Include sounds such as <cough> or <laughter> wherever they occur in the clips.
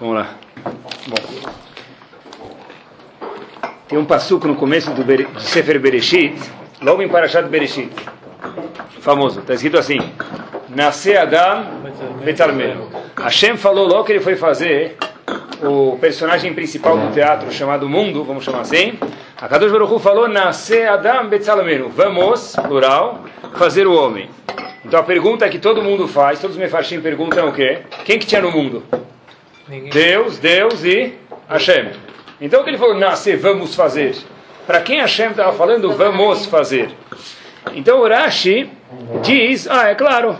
Vamos lá. Bom. Tem um passuco no começo do, Sefer Bereshit, logo em Parashat Bereshit. Famoso. Está escrito assim. Nasce Adam Betalmeno. Hashem falou logo que ele foi fazer o personagem principal do teatro chamado Mundo, vamos chamar assim. A Kadosh Baruch falou, Nasce Adam Betzalmenu. Vamos, plural, fazer o homem. Então a pergunta que todo mundo faz, todos os mefarshim perguntam o quê? Quem que tinha no mundo? Ninguém. Deus, Deus e Hashem. Então o que ele falou, nascer, vamos fazer. Para quem Hashem estava falando, vamos fazer. Então o Rashi diz, ah, é claro,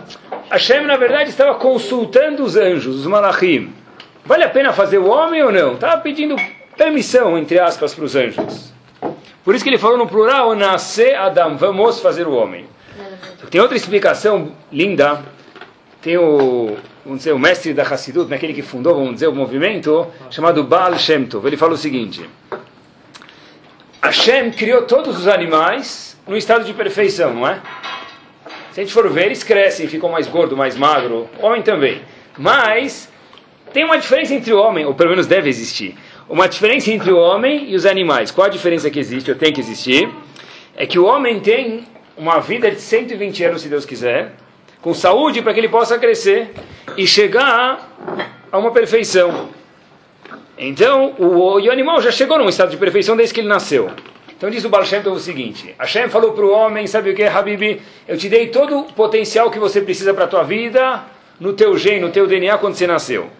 Hashem na verdade estava consultando os anjos, os malachim. Vale a pena fazer o homem ou não? Estava pedindo permissão, entre aspas, para os anjos. Por isso que ele falou no plural, nascer Adam, vamos fazer o homem. Tem outra explicação linda. Tem o, vamos dizer, o mestre da Hassidut, aquele que fundou, vamos dizer, o movimento, chamado Baal Shem Tov. Ele fala o seguinte: Hashem criou todos os animais no estado de perfeição, não é? Se a gente for ver, eles crescem, ficam mais gordo, mais magro. Homem também. Mas tem uma diferença entre o homem, ou pelo menos deve existir. Uma diferença entre o homem e os animais. Qual a diferença que existe, ou tem que existir? É que o homem tem uma vida de 120 anos, se Deus quiser, com saúde para que ele possa crescer e chegar a uma perfeição. Então, o, o animal já chegou num estado de perfeição desde que ele nasceu. Então diz o Baal Shem o seguinte, Hashem falou para o homem, sabe o que, Habibi? Eu te dei todo o potencial que você precisa para a tua vida, no teu gene, no teu DNA, quando você nasceu.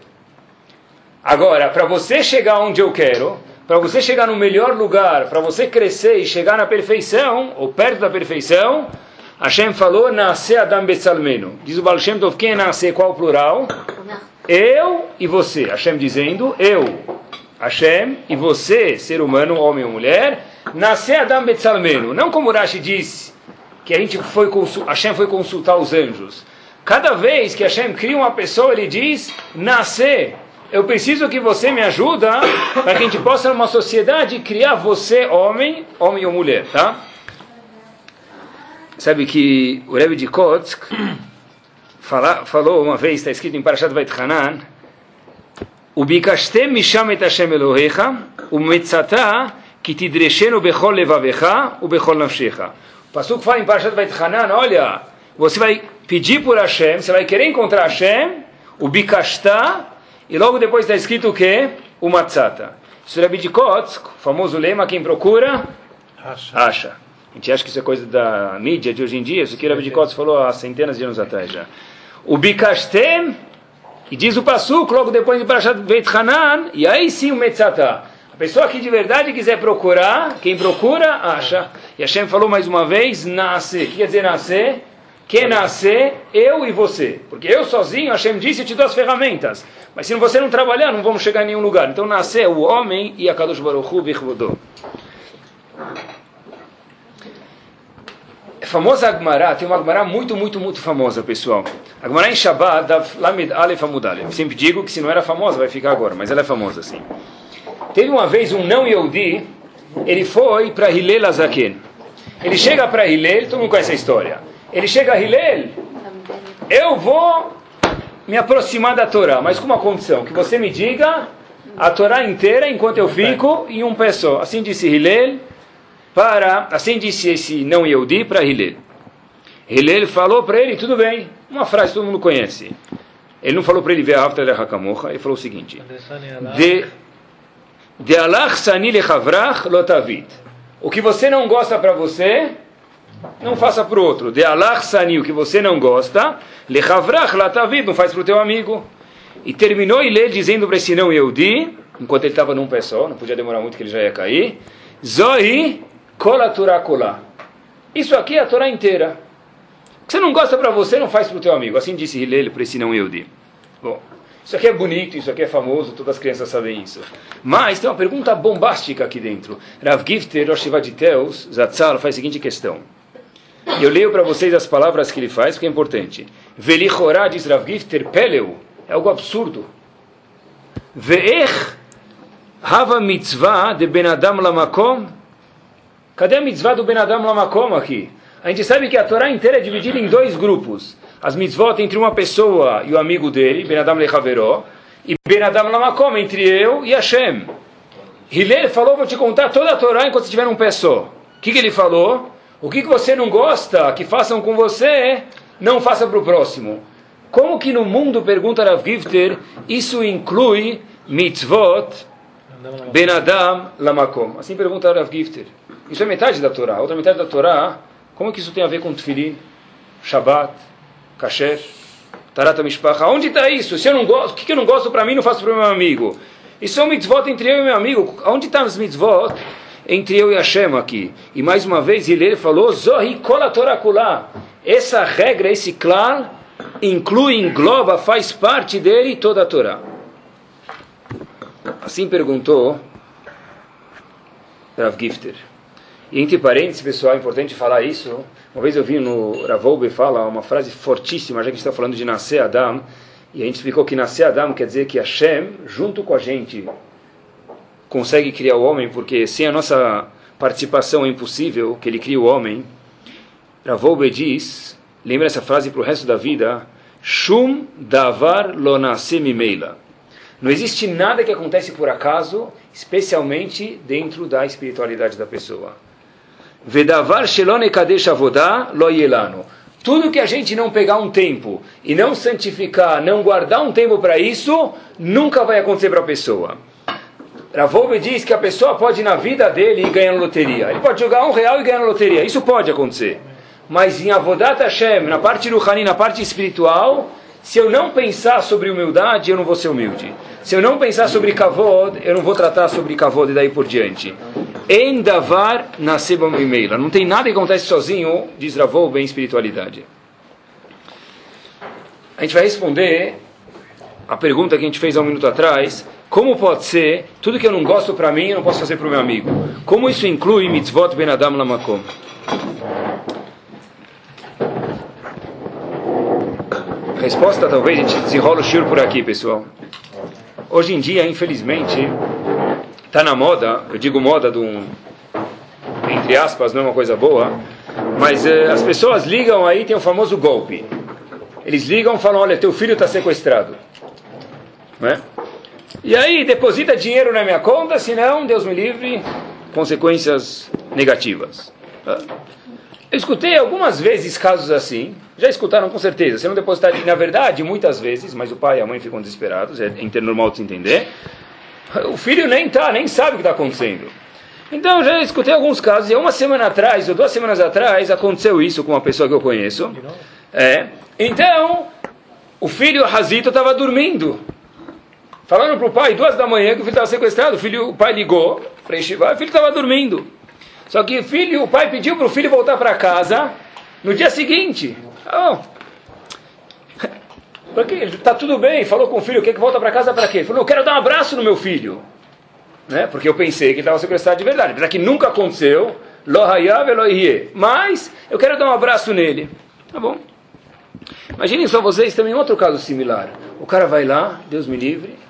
Agora, para você chegar onde eu quero, para você chegar no melhor lugar, para você crescer e chegar na perfeição, ou perto da perfeição, Hashem falou, nascer Adam Betzalmeno. Diz o Baal Shem Tov, quem é nascer, qual o plural? Eu e você. Hashem dizendo, eu, Hashem, e você, ser humano, homem ou mulher, nascer Adam Betzalmeno. Não como Rashi disse, que a gente foi Hashem foi consultar os anjos. Cada vez que Hashem cria uma pessoa, ele diz, nascer. Eu preciso que você me ajuda para que a gente possa, numa sociedade, criar você, homem, homem ou mulher, tá? Sabe que o Rebbe de Kotsk fala, falou uma vez, está escrito em Parashat Vait Hanan, o bikashtem misham et Hashem Elohecha, o metzata ki tidreshenu bechol levavecha u bechol nafshecha. O Pasuk fala em Parashat Vait Hanan, olha, você vai pedir por Hashem, você vai querer encontrar Hashem, o bikashta, e logo depois está escrito o que? O matzata. É Rebbe de Kotsk, famoso lema, quem procura, acha. acha. A gente acha que isso é coisa da mídia de hoje em dia. Isso aqui o Rabi de Kotz falou há centenas de anos atrás já. O Bikashtem, e diz o Pasuk, logo depois de Parashat Beit Hanan, e aí sim o Metzatá. A pessoa que de verdade quiser procurar, quem procura, acha. E Hashem falou mais uma vez, nasce. O que quer dizer nascer? Quer nascer, eu e você. Porque eu sozinho, Hashem disse, eu te dou as ferramentas. Mas se você não trabalhar, não vamos chegar em nenhum lugar. Então nascer o homem e a Kadosh Baruch Hu famosa Agmará, tem uma Agmará muito, muito, muito famosa, pessoal. Agmará em Shabbat, da Lamed Alef Amudalef. Sempre digo que se não era famosa, vai ficar agora, mas ela é famosa, sim. Teve uma vez um não Yehudi, ele foi para Hillel Azaken. Ele chega para Hillel, todo mundo conhece a história. Ele chega a Hillel, eu vou me aproximar da Torá, mas com uma condição, que você me diga a Torá inteira enquanto eu fico em um pé só. Assim disse Hillel, para, assim disse esse não Yehudi para Hillel. Hillel falou para ele, tudo bem, uma frase que todo mundo conhece. Ele não falou para ele ver a Hakamocha, ele falou o seguinte: De de alach sani lechavrach lotavit. O que você não gosta para você, não faça para o outro. De alach sani, o que você não gosta, lechavrach lotavit, não faz para o teu amigo. E terminou Hillel dizendo para esse não Yehudi, enquanto ele estava num pé só, não podia demorar muito que ele já ia cair, Zohi Kola Torah Kola. Isso aqui é a Torá inteira. O que você não gosta para você, não faz para o teu amigo. Assim disse Hillel para esse não Yehudi. Bom, isso aqui é bonito, isso aqui é famoso, todas as crianças sabem isso. Mas tem uma pergunta bombástica aqui dentro. Rav Gifter, Rosh Zatzal, faz a seguinte questão. Eu leio para vocês as palavras que ele faz, porque é importante. Velichorá, diz Rav Gifter, Peleu, é algo absurdo. Ve'ech hava mitzvah de ben adam lamakom Cadê a mitzvah do Ben Adam Lamakom aqui? A gente sabe que a Torá inteira é dividida em dois grupos. As mitzvot entre uma pessoa e o amigo dele, Ben Adam Lechaveró, e Ben Adam Lamakom, entre eu e Hashem. Hillel falou, vou te contar toda a Torá enquanto você estiver num pé só. O que, que ele falou? O que, que você não gosta que façam com você, não faça para o próximo. Como que no mundo, pergunta Rav Gifter, isso inclui mitzvot ben Adam lamakom? Assim pergunta Rav Gifter. Isso é metade da Torá. Outra metade da Torá, como que isso tem a ver com tefilin, Shabbat, kasher, tarata mishpacha? Onde está isso? Se eu não gosto, o que, que eu não gosto para mim, não faço para o meu amigo. Isso é um mitzvot entre eu e meu amigo. Onde estão tá os mitzvot entre eu e Hashem aqui? E mais uma vez, ele falou, Zohi kola torakulá. Essa regra, esse clã, inclui, engloba, faz parte dele toda a Torá. Assim perguntou Rav Gifter. E entre parênteses, pessoal, é importante falar isso. Uma vez eu vi no Ravoube fala uma frase fortíssima, já que a gente está falando de nascer Adam, e a gente explicou que nascer Adam quer dizer que Hashem, junto com a gente, consegue criar o homem, porque sem a nossa participação é impossível que ele crie o homem. Ravoube diz, lembra essa frase para o resto da vida, Shum davar lo meila. Não existe nada que acontece por acaso, especialmente dentro da espiritualidade da pessoa. Vedavar shelone kadesh avodah lo yelano. Tudo que a gente não pegar um tempo e não santificar, não guardar um tempo para isso, nunca vai acontecer para a pessoa. Ravolbe diz que a pessoa pode ir na vida dele e ganhar na loteria. Ele pode jogar um real e ganhar na loteria. Isso pode acontecer. Mas em Avodat Hashem, na parte Ruhani, na parte espiritual, se eu não pensar sobre humildade, eu não vou ser humilde. Se eu não pensar sobre kavod, eu não vou tratar sobre kavod e daí por diante. Endavar nascebam imeila. Não tem nada que acontece sozinho, diz Ravou, bem espiritualidade. A gente vai responder a pergunta que a gente fez há um minuto atrás. Como pode ser, tudo que eu não gosto para mim, eu não posso fazer para o meu amigo? Como isso inclui mitzvot ben adam lamakom? Resposta talvez a gente desenrola o shur por aqui, pessoal. Hoje em dia, infelizmente, está na moda, eu digo moda de um, entre aspas, não é uma coisa boa, mas eh, as pessoas ligam aí, tem o famoso golpe. Eles ligam e falam, olha, teu filho está sequestrado. Né? E aí, deposita dinheiro na minha conta, senão, Deus me livre, consequências negativas. Eu escutei algumas vezes casos assim, já escutaram com certeza. Você não depositar, na verdade, muitas vezes, mas o pai e a mãe ficam desesperados, é normal de se entender. O filho nem tá, nem sabe o que está acontecendo. Então, já escutei alguns casos, e uma semana atrás, ou duas semanas atrás, aconteceu isso com uma pessoa que eu conheço. É. Então, o filho Razito estava dormindo. Falando para o pai, duas da manhã, que o filho estava sequestrado. O, filho, o pai ligou para o filho estava dormindo. Só que filho, o pai pediu para o filho voltar para casa no dia seguinte. Oh, está tudo bem, falou com o filho, quer que volta para casa para quê? Ele falou, eu quero dar um abraço no meu filho. Né? Porque eu pensei que ele estava sequestrado de verdade. Apesar que nunca aconteceu, mas eu quero dar um abraço nele. Tá bom. Imaginem só vocês também outro caso similar. O cara vai lá, Deus me livre.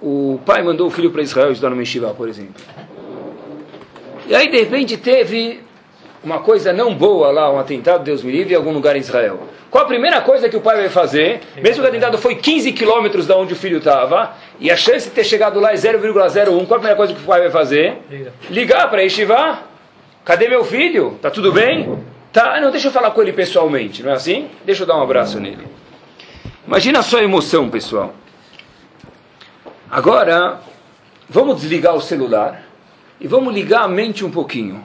O pai mandou o filho para Israel estudar no Meshivá, por exemplo. E aí, de repente, teve uma coisa não boa lá, um atentado, Deus me livre, em algum lugar em Israel. Qual a primeira coisa que o pai vai fazer? Mesmo que o atentado foi 15 quilômetros da onde o filho estava, e a chance de ter chegado lá é 0,01, qual a primeira coisa que o pai vai fazer? Ligar para Yeshiva. Cadê meu filho? Tá tudo bem? Tá, não, deixa eu falar com ele pessoalmente, não é assim? Deixa eu dar um abraço nele. Imagina a sua emoção, pessoal. Agora, vamos desligar o celular e vamos ligar a mente um pouquinho.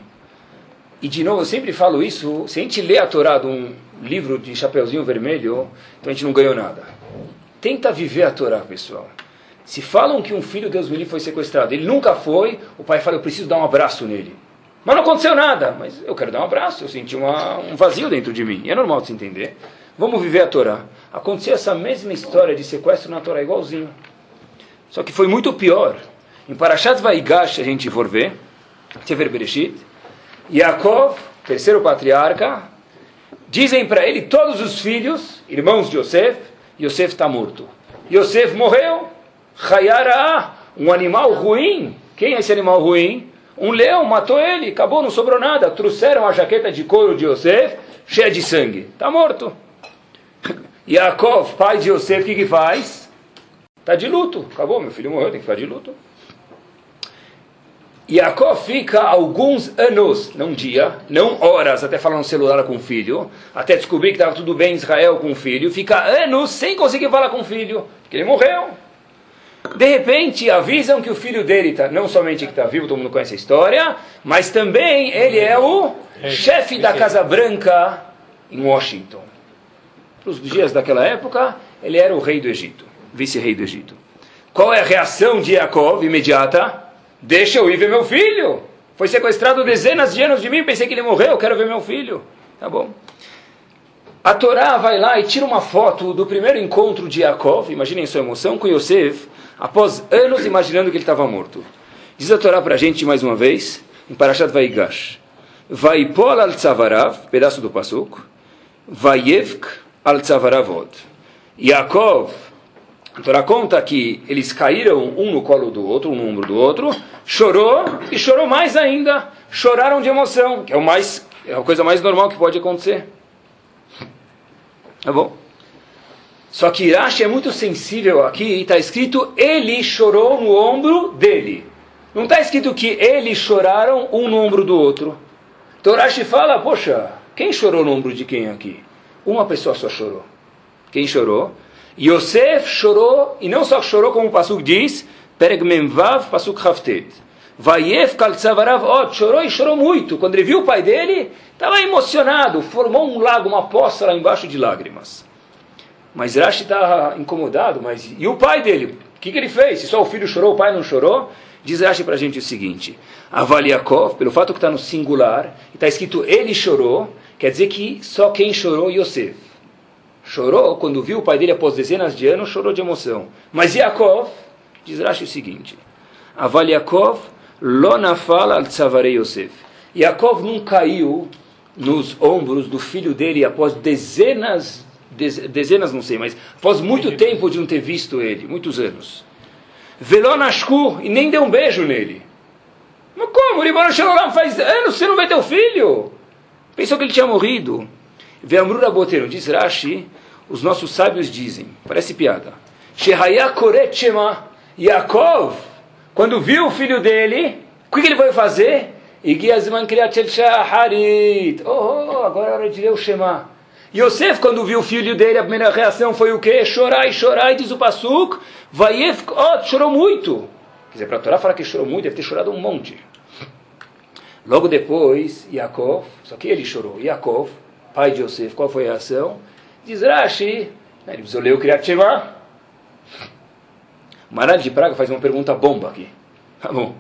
E de novo, eu sempre falo isso, se a gente lê a Torá de um livro de Chapeuzinho Vermelho, então a gente não ganhou nada. Tenta viver a Torá, pessoal. Se falam que um filho, Deus me livre, foi sequestrado, ele nunca foi, o pai fala, eu preciso dar um abraço nele. Mas não aconteceu nada, mas eu quero dar um abraço, eu senti uma, um vazio dentro de mim. E é normal de se entender. Vamos viver a Torá. Aconteceu essa mesma história de sequestro na Torá, igualzinho. Só que foi muito pior. Em Parashat Vaigash, a gente for ver, Sefer Bereshit, Yaakov, terceiro patriarca, dizem para ele todos os filhos, irmãos de Yosef, Yosef está morto. Yosef morreu, Hayara, um animal ruim. Quem é esse animal ruim? Um leão matou ele, acabou, não sobrou nada. Trouxeram a jaqueta de couro de Yosef, cheia de sangue. Está morto. <laughs> Yaakov, pai de Yosef, o que, que faz? Está de luto. Acabou, meu filho morreu, tem que ficar de luto. Yaakov fica alguns anos, não dia, não horas, até falar no celular com o filho, até descobrir que estava tudo bem em Israel com o filho, fica anos sem conseguir falar com o filho, porque ele morreu. De repente avisam que o filho dele está, não somente que está vivo, todo mundo conhece a história, mas também ele é o chefe da Casa Branca em Washington. Para os dias daquela época, ele era o rei do Egito, vice-rei do Egito. Qual é a reação de Yaakov imediata? Deixa eu ir ver meu filho. Foi sequestrado dezenas de anos de mim, pensei que ele morreu, quero ver meu filho. Tá bom. A Torá vai lá e tira uma foto do primeiro encontro de Yaakov, imaginem sua emoção, com Yosef, após anos imaginando que ele estava morto. Diz a Torá para a gente mais uma vez, em Parashat Vaigash. Vaipol al tzavarav, pedaço do pasuk, Vayevk al tzavaravod. Yaakov a Torá conta que eles caíram um no colo do outro, um no ombro do outro, chorou e chorou mais ainda. Choraram de emoção, que é, o mais, é a coisa mais normal que pode acontecer. Tá bom? Só que Irache é muito sensível aqui e está escrito ele chorou no ombro dele. Não está escrito que eles choraram um no ombro do outro. Então fala, poxa, quem chorou no ombro de quem aqui? Uma pessoa só chorou. Quem chorou? Yosef chorou, e não só chorou, como o Pasuk diz, Pereg Pasuk Haftet. Vayef Kaltsavarav Ot, chorou e chorou muito. Quando ele viu o pai dele, estava emocionado, formou um lago, uma poça lá embaixo de lágrimas. Mas Rashi está incomodado, mas e o pai dele? O que, que ele fez? Se só o filho chorou, o pai não chorou? Diz Rashi para a gente o seguinte: Avaliakov, pelo fato que está no singular, está escrito ele chorou, quer dizer que só quem chorou Yosef. Chorou quando viu o pai dele após dezenas de anos, chorou de emoção. Mas Yaakov, diz Rashi o seguinte: Aval Yaakov lo nafal al tzavarei Yosef. Yaakov não caiu nos ombros do filho dele após dezenas, dezenas não sei, mas após muito tempo de não ter visto ele, muitos anos. Velonashku, e nem deu um beijo nele. Mas como? Ribono Shalom faz anos você não vê teu filho. Pensou que ele tinha morrido. Ve'amrura boteiro, diz Rashi, os nossos sábios dizem, parece piada, Yaakov, quando viu o filho dele, o que ele foi fazer? Shaharit. Oh, agora é hora de ler o Shema. Yosef, quando viu o filho dele, a primeira reação foi o quê? Chorar e chorar, e diz o Pasuk, Vayef, oh, chorou muito. Quer dizer, para a Torá falar que chorou muito, deve ter chorado um monte. Logo depois, Yaakov, só que ele chorou, Yaakov, pai de Yosef, qual foi a reação? Diz Rashi, ele precisou ler o Kriyat Shema. Maral de Praga faz uma pergunta bomba aqui. Tá bom.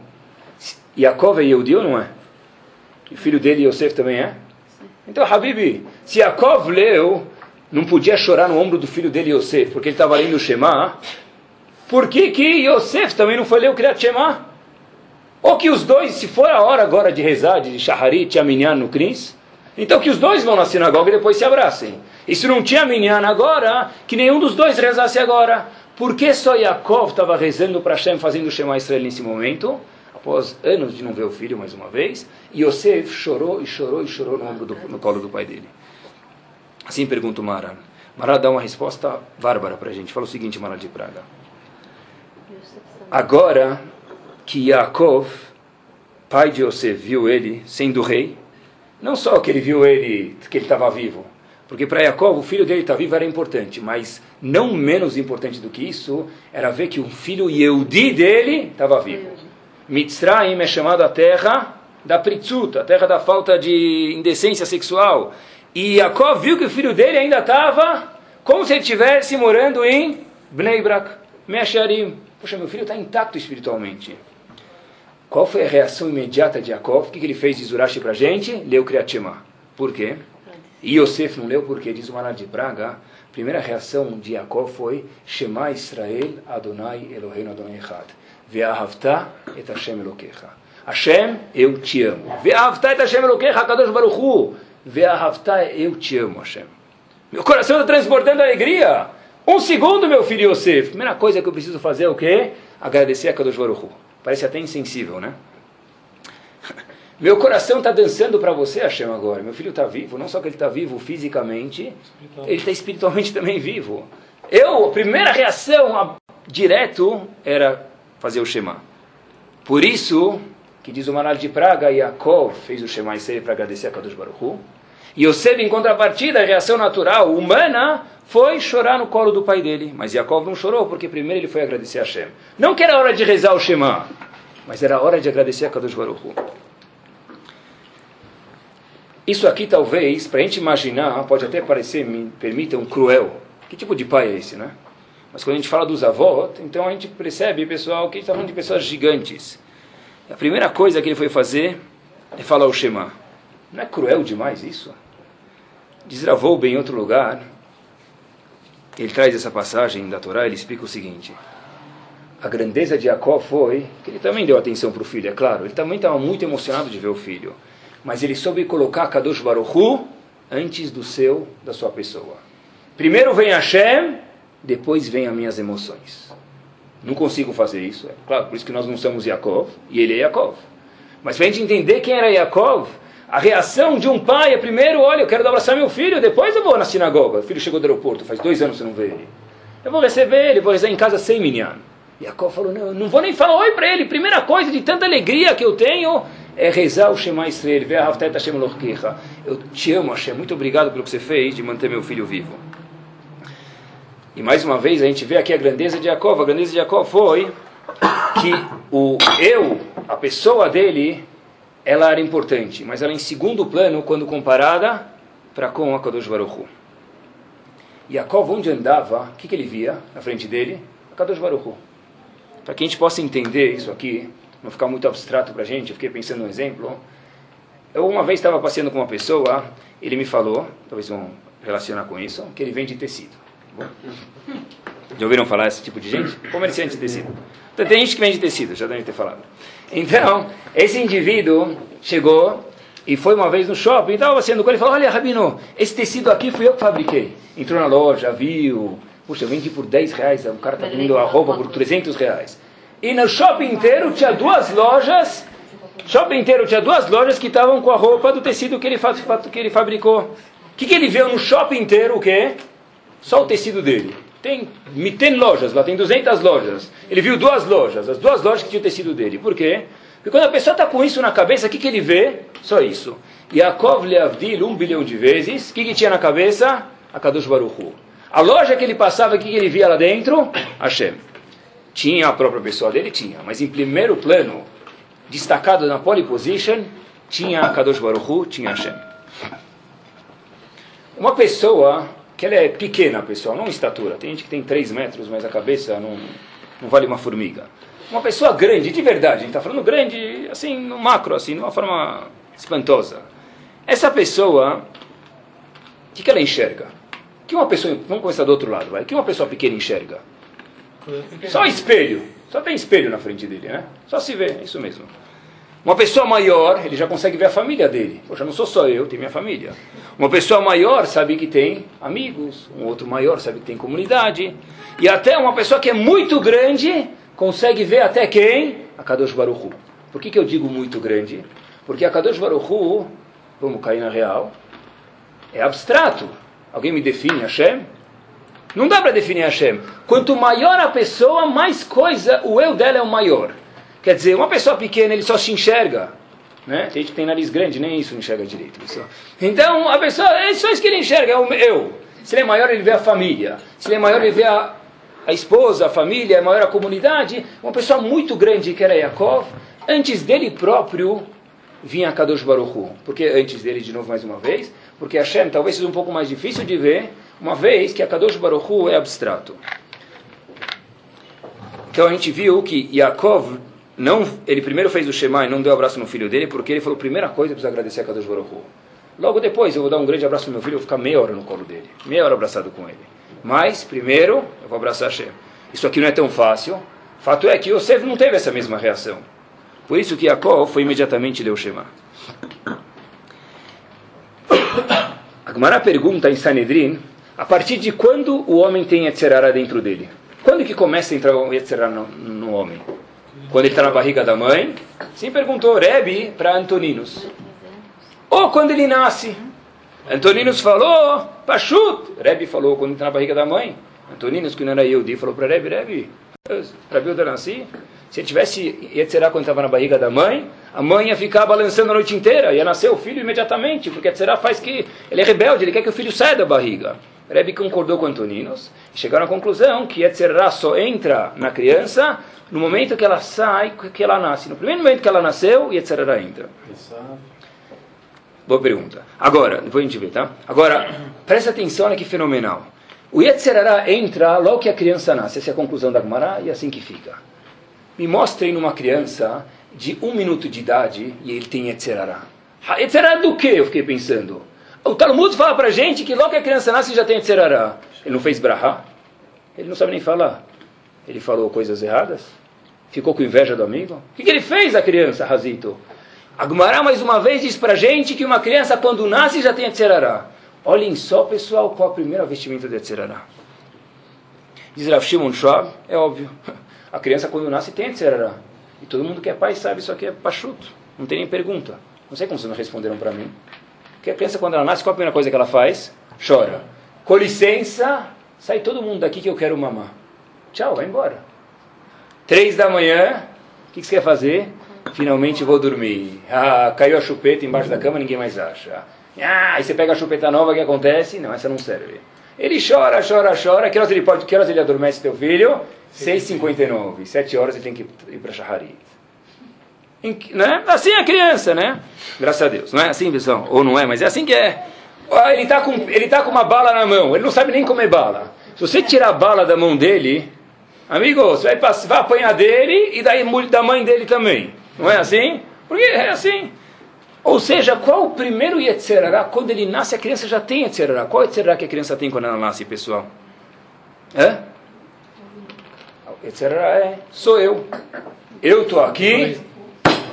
Yaakov é Yehudi ou não é? O filho dele, Yosef, também é? Então, Habibi, se Yaakov leu, não podia chorar no ombro do filho dele, Yosef, porque ele estava lendo o Shema, por que que Yosef também não foi ler o Kriyat Shema? Ou que os dois, se for a hora agora de rezar, de Shaharit, Aminyan no Cris, então que os dois vão na sinagoga e depois se abracem. Se não tinha minyan agora, que nenhum dos dois rezasse agora. Por que só Yaakov estava rezando para Hashem, fazendo o Shema Israel nesse momento? Após anos de não ver o filho mais uma vez. Yosef chorou e chorou e chorou no, ombro do, no colo do pai dele. Assim pergunta o Maran. Maran dá uma resposta bárbara para a gente. Fala o seguinte, Maran de Praga. Agora que Yaakov, pai de Yosef, viu ele sendo rei, não só que ele viu ele, que ele estava vivo, porque para Jacob o filho dele estar tá vivo era importante, mas não menos importante do que isso era ver que um filho Yehudi dele estava vivo. Mitzrayim é chamado a terra da Pritzut, a terra da falta de indecência sexual. E Jacob viu que o filho dele ainda estava como se ele estivesse morando em Bnei Brak, Meacharim. Poxa, meu filho está intacto espiritualmente. Qual foi a reação imediata de Yaakov? O que, que ele fez de Zurashi para a gente? Leu Kriyat Shema. Por quê? E Yosef não leu porque diz o Maná de Braga. A primeira reação de Yaakov foi Shema Israel Adonai Eloheinu Adonai Echad. Ve'ahavta et Hashem Elokecha. Hashem, eu te amo. Ve'ahavta et Hashem Elokecha, Kadosh Baruch Hu. Ve'ahavta, eu te amo, Hashem. Meu coração está transbordando alegria. Um segundo, meu filho Yosef. Primeira coisa que eu preciso fazer é o quê? Agradecer a Kadosh Baruch Hu. Parece até insensível, né? Meu coração está dançando para você, Hashem, agora. Meu filho está vivo. Não só que ele está vivo fisicamente, ele está espiritualmente <laughs> também vivo. Eu, a primeira reação, a direto era fazer o Shema. Por isso, que diz o Maral de Praga, Yaakov fez o Shema Israel para agradecer a Kadosh Baruch Hu. E Yosef, em contrapartida, a reação natural humana foi chorar no colo do pai dele. Mas Yaakov não chorou, porque primeiro ele foi agradecer a Hashem. Não que era hora de rezar o Shema, mas era hora de agradecer a Kadosh Baruch Hu. Isso aqui, talvez, para a gente imaginar, pode até parecer, me permitam, cruel. Que tipo de pai é esse, né? Mas quando a gente fala dos avós, então a gente percebe, pessoal, que a gente está falando de pessoas gigantes. A primeira coisa que ele foi fazer é falar o Shema. Não é cruel demais isso? Diz Ravou em outro lugar, ele traz essa passagem da Torá, ele explica o seguinte. A grandeza de Jacó foi que ele também deu atenção para o filho, é claro. Ele também estava muito emocionado de ver o filho. Mas ele soube colocar Kadosh Baruch Hu antes do seu, da sua pessoa. Primeiro vem Hashem, depois vem as minhas emoções. Não consigo fazer isso, é claro, por isso que nós não somos Yaakov, e ele é Yaakov. Mas para a gente entender quem era Yaakov, a reação de um pai é primeiro, olha, eu quero abraçar meu filho, depois eu vou na sinagoga. O filho chegou do aeroporto, faz dois anos que você não vê ele. Eu vou receber ele, vou rezar em casa sem minyan. Yaakov falou, não, não vou nem falar oi para ele. Primeira coisa de tanta alegria que eu tenho é rezar o Shema Israel, a Hashem Eu te amo, Hashem, muito obrigado pelo que você fez de manter meu filho vivo. E mais uma vez a gente vê aqui a grandeza de Jacob. A grandeza de Jacob foi que o eu, a pessoa dele, ela era importante, mas ela é em segundo plano quando comparada para com a Kadosh Baruch Hu. Jacob, onde andava, o que, que ele via na frente dele? A Kadosh Baruch. Para que a gente possa entender isso aqui, não ficar muito abstrato para a gente, eu fiquei pensando num exemplo. Eu uma vez estava passeando com uma pessoa, ele me falou, talvez vão relacionar com isso, que ele vende tecido. Já ouviram falar esse tipo de gente? Comerciante de tecido. Então, tem gente que vende tecido, já deve ter falado. Então, esse indivíduo chegou e foi uma vez no shopping, estava sendo com ele e falou: Olha, Rabino, esse tecido aqui fui eu que fabriquei. Entrou na loja, viu. Puxa, eu vendi por 10 reais, o cara está vendendo a roupa por 300 reais. E no shopping inteiro tinha duas lojas, shopping inteiro tinha duas lojas que estavam com a roupa do tecido que ele, que ele fabricou. O que, que ele viu no shopping inteiro? O quê? Só o tecido dele. Tem, tem lojas lá, tem 200 lojas. Ele viu duas lojas, as duas lojas que tinham o tecido dele. Por quê? Porque quando a pessoa está com isso na cabeça, o que, que ele vê? Só isso. Yaakov Leavdil, um bilhão de vezes. O que, que tinha na cabeça? A Kadosh. A loja que ele passava, o que, que ele via lá dentro? Hashem. Tinha a própria pessoa dele? Tinha. Mas em primeiro plano, destacado na pole position, tinha a Kadosh Baruch Hu, tinha Hashem. Uma pessoa que ela é pequena, pessoal, não em estatura. Tem gente que tem 3 metros, mas a cabeça não, não vale uma formiga. Uma pessoa grande, de verdade, a gente está falando grande, assim, no macro, assim, de uma forma espantosa. Essa pessoa, o que, que ela enxerga? que uma pessoa, vamos começar do outro lado, vai. O que uma pessoa pequena enxerga? Só espelho. Só tem espelho na frente dele, né? Só se vê, é isso mesmo. Uma pessoa maior, ele já consegue ver a família dele. Poxa, não sou só eu, tem minha família. Uma pessoa maior sabe que tem amigos, um outro maior sabe que tem comunidade. E até uma pessoa que é muito grande consegue ver até quem? A Kadosh Baruch Hu. Por que, que eu digo muito grande? Porque a Kadosh Baruch Hu, vamos cair na real, é abstrato. Alguém me define Hashem? Não dá para definir Hashem. Quanto maior a pessoa, mais coisa, o eu dela é o maior. Quer dizer, uma pessoa pequena, ele só se enxerga. Né? Tem gente que tem nariz grande, nem isso enxerga direito. Pessoal. Então, a pessoa, é só isso que ele enxerga, é o eu. Se ele é maior, ele vê a família. Se ele é maior, ele vê a, a esposa, a família, é maior a comunidade. Uma pessoa muito grande, que era Yaakov, antes dele próprio, vinha Kadosh Baruch Hu. Porque antes dele, de novo, mais uma vez, porque Hashem talvez seja um pouco mais difícil de ver, uma vez que a Kadosh Baruch Hu é abstrato. Então a gente viu que Yaakov não, ele primeiro fez o Shema e não deu abraço no filho dele, porque ele falou, primeira coisa, precisa agradecer a Kadosh Baruch Hu. Logo depois, eu vou dar um grande abraço no meu filho, eu vou ficar meia hora no colo dele. Meia hora abraçado com ele. Mas, primeiro, eu vou abraçar Hashem. Isso aqui não é tão fácil. Fato é que Yosef não teve essa mesma reação. Por isso que Jacob foi imediatamente o Shema. <coughs> A Gemara pergunta em Sanedrin, a partir de quando o homem tem Yetzerara dentro dele? Quando que começa a entrar o Yetzerara no, no homem? quando ele está na barriga da mãe? Sim, perguntou Rebbe para Antoninos. Ou quando ele nasce? Antoninos falou, Pachut. Rebbe falou quando está na barriga da mãe. Antoninos, que não era Yehudi, falou para Rebbe, Rebbe, Rabi Udanassi, se ele tivesse Yetzerá quando estava na barriga da mãe, a mãe ia ficar balançando a noite inteira, ia nascer o filho imediatamente, porque Yetzerá faz que ele é rebelde, ele quer que o filho saia da barriga. Rebbe concordou com Antoninos e chegaram à conclusão que Yetzerá só entra na criança no momento que ela sai, que ela nasce. No primeiro momento que ela nasceu, Yetzerá entra. Boa pergunta. Agora, depois a gente vê, tá? Agora, presta atenção, olha que fenomenal. O Yetzerará entra logo que a criança nasce. Essa é a conclusão da Gemara e é assim que fica. Me mostrem numa criança de um minuto de idade e ele tem Yetzerará. Yetzerará do que? Eu fiquei pensando. O Talmud fala pra gente que logo que a criança nasce já tem Yetzerará. Ele não fez Brahá? Ele não sabe nem falar. Ele falou coisas erradas? Ficou com inveja do amigo? O que, que ele fez, a criança, Razito? A Gumará mais uma vez diz pra gente que uma criança quando nasce já tem Yetzerará. Olhem só, pessoal, qual a primeira vestimenta de Yetzerará. Diz Rav Shimon Schwab, é óbvio. A criança quando nasce tem Yetzerará. E todo mundo que é pai sabe isso aqui é pachuto. Não tem nem pergunta. Não sei como vocês não responderam para mim. Porque a criança quando ela nasce, qual a primeira coisa que ela faz? Chora. Com licença, sai todo mundo daqui que eu quero mamar. Tchau, vai embora. Três da manhã, o que, que você quer fazer? Finalmente vou dormir. Ah, caiu a chupeta embaixo da cama, ninguém mais acha. Ah, aí você pega a chupeta nova, o que acontece? Não, essa não serve. Ele chora, chora, chora. Que horas ele pode, que horas ele adormece teu filho? 6h59. 7 horas ele tem que ir para Shaharit. Né? Assim é a criança, né? Graças a Deus. Não é assim, pessoal? Ou não é, mas é assim que é. Ah, ele está com, ele tá com uma bala na mão. Ele não sabe nem comer bala. Se você tirar a bala da mão dele, amigo, você vai, vai apanhar dele e daí da mãe dele também. Não é assim? Porque é assim. Ou seja, qual o primeiro Yetzerará? Quando ele nasce, a criança já tem Yetzerará. Qual Yetzerará que a criança tem quando ela nasce, pessoal? É? Yetzerará é, sou eu. Eu estou aqui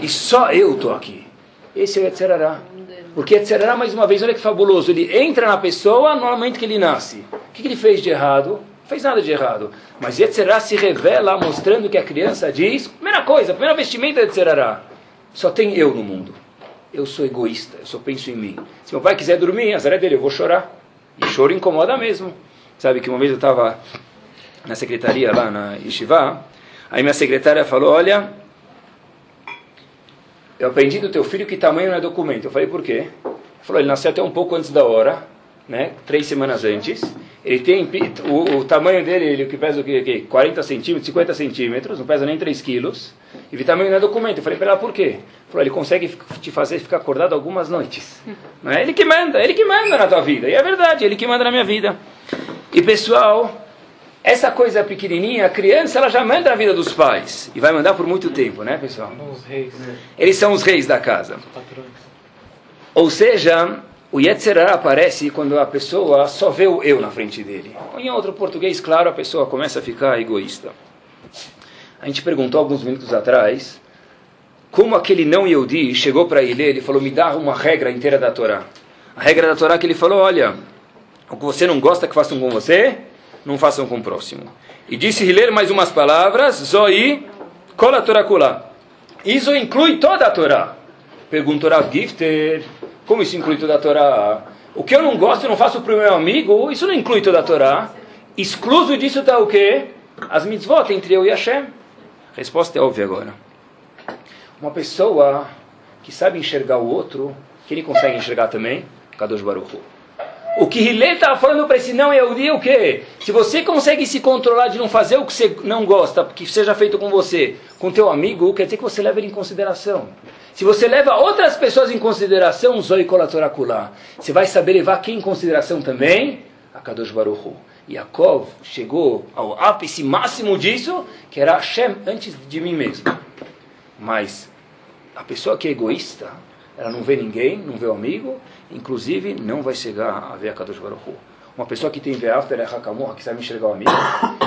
e só eu estou aqui. Esse é o Yetzerará. Porque Yetzerará, mais uma vez, olha que fabuloso. Ele entra na pessoa no momento que ele nasce. O que, que ele fez de errado? Fez nada de errado. Mas Yetzerará se revela mostrando que a criança diz, primeira coisa, primeira vestimenta de Yetzerará, só tem eu no mundo eu sou egoísta, eu só penso em mim. Se meu pai quiser dormir, azar é dele, eu vou chorar. E choro incomoda mesmo. Sabe que uma vez eu estava na secretaria lá na Yeshiva, aí minha secretária falou, olha, eu aprendi do teu filho que tamanho não é documento. Eu falei, por quê? Ele falou, ele nasceu até um pouco antes da hora, né? três semanas antes. Ele tem o, o tamanho dele, ele que pesa o quê? 40 centímetros, 50 centímetros, não pesa nem 3 quilos. E tamanho não é documento. Eu falei para ela, por quê? Ele falou, ele consegue te fazer ficar acordado algumas noites. Não é ele que manda, ele que manda na tua vida. E é verdade, ele que manda na minha vida. E pessoal, essa coisa pequenininha, a criança, ela já manda na vida dos pais. E vai mandar por muito tempo, né, pessoal? Eles são os reis da casa. Ou seja, o Yetzirah aparece quando a pessoa só vê o eu na frente dele. Ou em outro português, claro, a pessoa começa a ficar egoísta. A gente perguntou alguns minutos atrás como aquele não Yehudi chegou para ele, ele falou, me dá uma regra inteira da Torá. A regra da Torá que ele falou, olha, o que você não gosta que façam com você, não façam com o próximo. E disse Hiller mais umas palavras, Zoi, Kola Torá Kula. Isso inclui toda a Torá. Perguntou Rav Gifter, como isso inclui toda a Torá? O que eu não gosto e não faço para o meu amigo, isso não inclui toda a Torá. Excluso disso está o quê? As mitzvot entre eu e Hashem. Resposta é óbvia agora. Uma pessoa que sabe enxergar o outro, que ele consegue enxergar também, Kadosh Baruch Hu. O que Hillel estava falando para esse não é o quê? Se você consegue se controlar de não fazer o que você não gosta, que seja feito com você, com teu amigo, quer dizer que você leva ele em consideração. Se você leva outras pessoas em consideração, Zoi Kolatorakulá, você vai saber levar quem em consideração também? A Kadosh Baruch. Yaakov chegou ao ápice máximo disso, que era Hashem antes de mim mesmo. Mas a pessoa que é egoísta, ela não vê ninguém, não vê o amigo, inclusive não vai chegar a ver a Kadosh Baruch Hu. Uma pessoa que tem Ve'after Hakamorra, que sabe enxergar o amigo,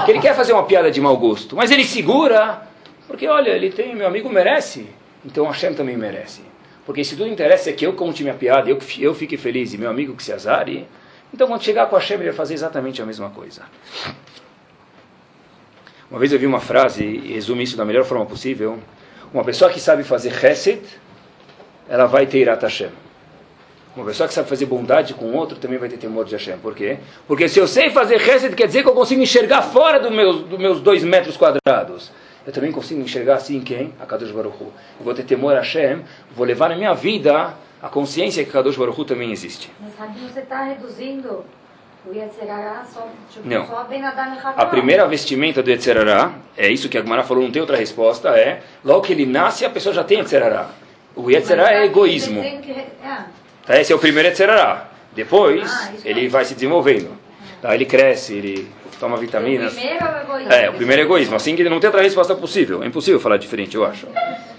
que ele quer fazer uma piada de mau gosto, mas ele segura, porque olha, ele tem, meu amigo merece, então Hashem também merece. Porque se tudo interessa é que eu conte minha piada, eu, eu fique feliz e meu amigo que se azare, então quando chegar com Hashem ele vai fazer exatamente a mesma coisa. Uma vez eu vi uma frase, e resumo isso da melhor forma possível, uma pessoa que sabe fazer chesed, ela vai ter Irat Hashem. Uma pessoa que sabe fazer bondade com outro também vai ter temor de Hashem. Por quê? Porque se eu sei fazer Hesed, quer dizer que eu consigo enxergar fora dos meus, dos meus dois metros quadrados. Eu também consigo enxergar assim quem? A Kadosh Baruch Hu. Eu vou ter temor a Hashem, vou levar na minha vida a consciência que Kadosh Baruch Hu também existe. Mas sabe, você está reduzindo o Yetzerará só, tipo, Não. só no A primeira vestimenta do Yetzerará, é isso que a Gemara falou, não tem outra resposta, é logo que ele nasce a pessoa já tem Yetzerará. O Yetzerará é egoísmo. Tá, esse é o primeiro Yetzerará. Depois, Ah, ele vai se desenvolvendo. Tá, ele cresce, ele toma vitaminas. O primeiro é o egoísmo. É, o primeiro é egoísmo. Assim que não tem outra resposta possível. É impossível falar diferente, eu acho.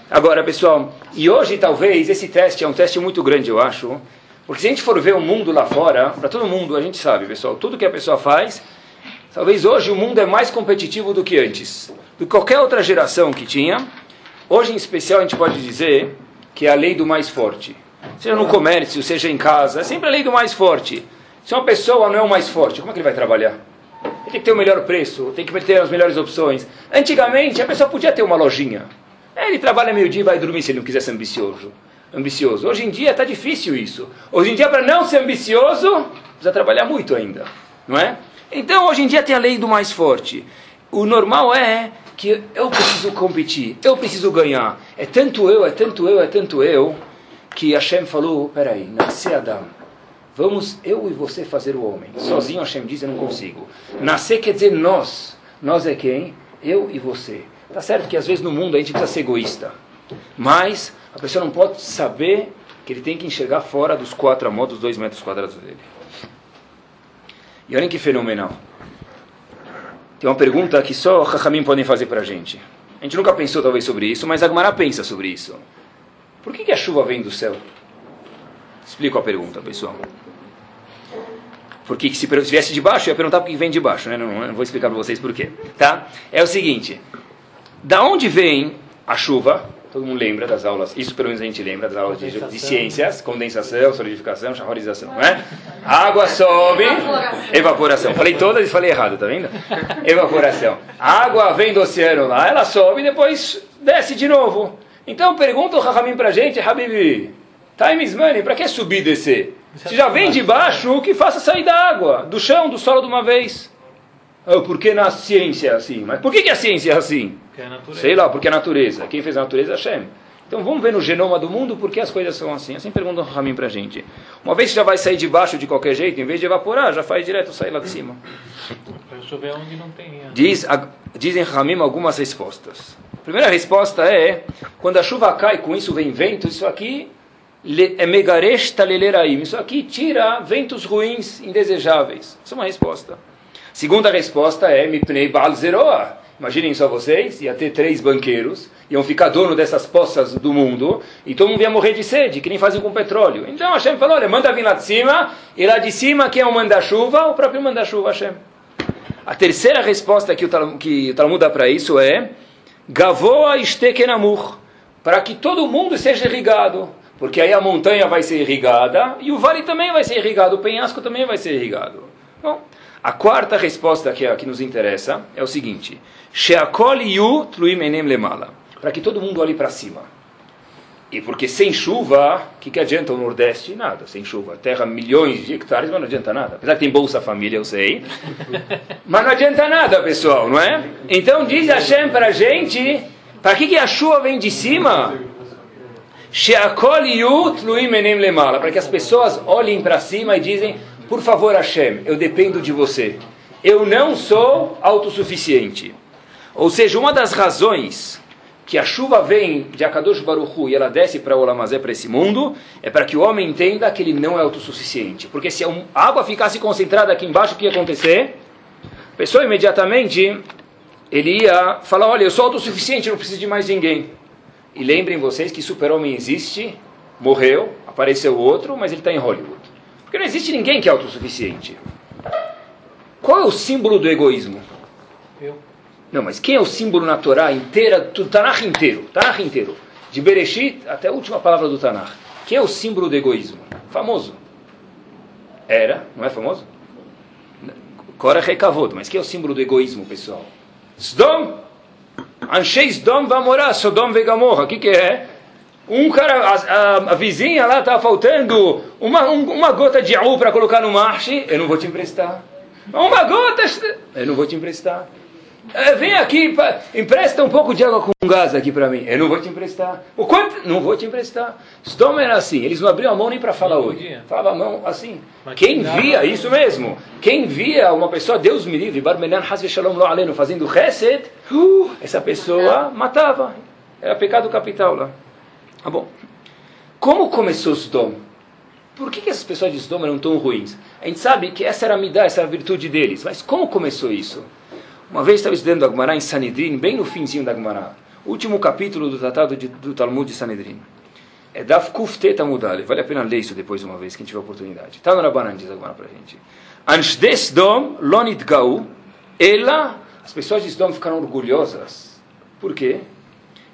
Agora, pessoal, e hoje talvez esse teste é um teste muito grande, eu acho. Porque se a gente for ver o mundo lá fora, para todo mundo, a gente sabe, pessoal, tudo que a pessoa faz, talvez hoje o mundo é mais competitivo do que antes. Do que qualquer outra geração que tinha. Hoje, em especial, a gente pode dizer que é a lei do mais forte. Seja no comércio, seja em casa, é sempre a lei do mais forte. Se uma pessoa não é o mais forte, como é que ele vai trabalhar? Ele tem que ter o melhor preço, tem que ter as melhores opções. Antigamente, a pessoa podia ter uma lojinha. É, Ele trabalha meio-dia e vai dormir se ele não quiser ser ambicioso. ambicioso. Hoje em dia está difícil isso. Hoje em dia, para não ser ambicioso, precisa trabalhar muito ainda. Não é? Então, hoje em dia tem a lei do mais forte. O normal é que eu preciso competir, eu preciso ganhar. É tanto eu, é tanto eu, é tanto eu, que Hashem falou, peraí, nascer Adão. Vamos eu e você fazer o homem. Sozinho Hashem diz, eu não consigo. Nascer quer dizer nós. Nós é quem? Eu e você. Tá certo que às vezes no mundo a gente precisa ser egoísta. Mas a pessoa não pode saber que ele tem que enxergar fora dos quatro amor, dos dois metros quadrados dele. E olhem que fenomenal. Tem uma pergunta que só Chachamim podem fazer para a gente. A gente nunca pensou talvez sobre isso, mas a Gemara pensa sobre isso. Por que, que a chuva vem do céu? Explico a pergunta, pessoal. Porque se viesse de baixo, eu ia perguntar por que vem de baixo, né? Não, não vou explicar para vocês por quê. Tá? É o seguinte: da onde vem a chuva? Todo mundo lembra das aulas, isso pelo menos a gente lembra das aulas de, de ciências, condensação, solidificação, chafarização, não é? Água sobe, Evaporação. evaporação. Falei todas e falei errado, tá vendo? Evaporação. A água vem do oceano lá, ela sobe e depois desce de novo. Então pergunta o Rahamim pra gente, Habibi, time is money, pra que subir e descer? Se já vem de baixo, que faça sair da água, do chão, do solo de uma vez. Ah, por que na ciência é assim? Mas por que, que a ciência é assim? É. Sei lá, porque é a natureza. Quem fez a natureza é Hashem. Então vamos ver no genoma do mundo por que as coisas são assim. Assim pergunta o Ramin pra gente. Uma vez que já vai sair de baixo de qualquer jeito, em vez de evaporar, já faz direto sair lá de cima. Para chover onde não tem. é. Diz, a- dizem Ramim algumas respostas. Primeira resposta é, quando a chuva cai, com isso vem vento, isso aqui é megaresh taleleraim. Isso aqui tira ventos ruins, indesejáveis. Essa é uma resposta. Segunda resposta é Mipnei Baal Zeroa. Imaginem só vocês, ia ter três banqueiros, iam ficar dono dessas poças do mundo, e todo mundo ia morrer de sede, que nem fazem com petróleo. Então Hashem falou, olha, manda vir lá de cima, e lá de cima quem é o manda-chuva? O próprio manda-chuva, Hashem. A terceira resposta que que o Talmud dá para isso é Gavoa Estekenamur, para que todo mundo seja irrigado. Porque aí a montanha vai ser irrigada e o vale também vai ser irrigado, o penhasco também vai ser irrigado. Bom, a quarta resposta que, é que nos interessa é o seguinte: Sheakol yu tluim enem lemala, para que todo mundo olhe para cima. E porque sem chuva, o que, que adianta o Nordeste? Nada, sem chuva. Terra milhões de hectares, mas não adianta nada. Apesar que tem Bolsa Família, eu sei. <laughs> Mas não adianta nada, pessoal, não é? Então diz Hashem para a gente, para que, que a chuva vem de cima? Para que as pessoas olhem para cima e dizem, por favor Hashem, eu dependo de você. Eu não sou autossuficiente. Ou seja, uma das razões que a chuva vem de Akadosh Baruch Hu e ela desce para Olamazé, para esse mundo, é para que o homem entenda que ele não é autossuficiente. Porque se a água ficasse concentrada aqui embaixo, o que ia acontecer? A pessoa imediatamente, ele ia falar, olha, eu sou autossuficiente, não preciso de mais ninguém. E lembrem vocês que super-homem existe, morreu, apareceu outro, mas ele está em Hollywood. Porque não existe ninguém que é autossuficiente. Qual é o símbolo do egoísmo? Não, mas quem é o símbolo na Torá inteira, do Tanakh inteiro, Tanakh inteiro, de Bereshit até a última palavra do Tanakh. Quem é o símbolo do egoísmo? Famoso. Era, não é famoso? Cora Rekavod, mas quem é o símbolo do egoísmo, pessoal? Sdom! Anshei Sdom vai morar, Sodom ve Gomorra. O que, que é? Um cara, a, a, a vizinha lá estava faltando uma, um, uma gota de álcool para colocar no marche, eu não vou te emprestar. Uma gota, eu não vou te emprestar. É, vem aqui, empresta um pouco de água com gás aqui para mim. Eu não vou te emprestar. O quanto? Não vou te emprestar. Stoma era assim. Eles não abriam a mão nem para falar hoje. Falava a mão assim. Quem via, isso mesmo. Quem via uma pessoa, Deus me livre, Barmenan Shalom Lo Aleno, fazendo Chesed, uh, essa pessoa matava. Era pecado capital lá. Tá bom. Como começou Sodom? Por que, que essas pessoas de Sodom eram tão ruins? A gente sabe que essa era a midá, essa era a virtude deles. Mas como começou isso? Uma vez estava estudando a em Sanedrin, bem no finzinho da Gemara. Último capítulo do tratado de, do Talmud de Sanedrin. É Daf Kuftet Amudale. Vale a pena ler isso depois uma vez, quem tiver oportunidade. Está no Rabanan, diz a para a gente. Anshdes Dom Lonit Gau. Ela, as pessoas de Sdom ficaram orgulhosas. Por quê?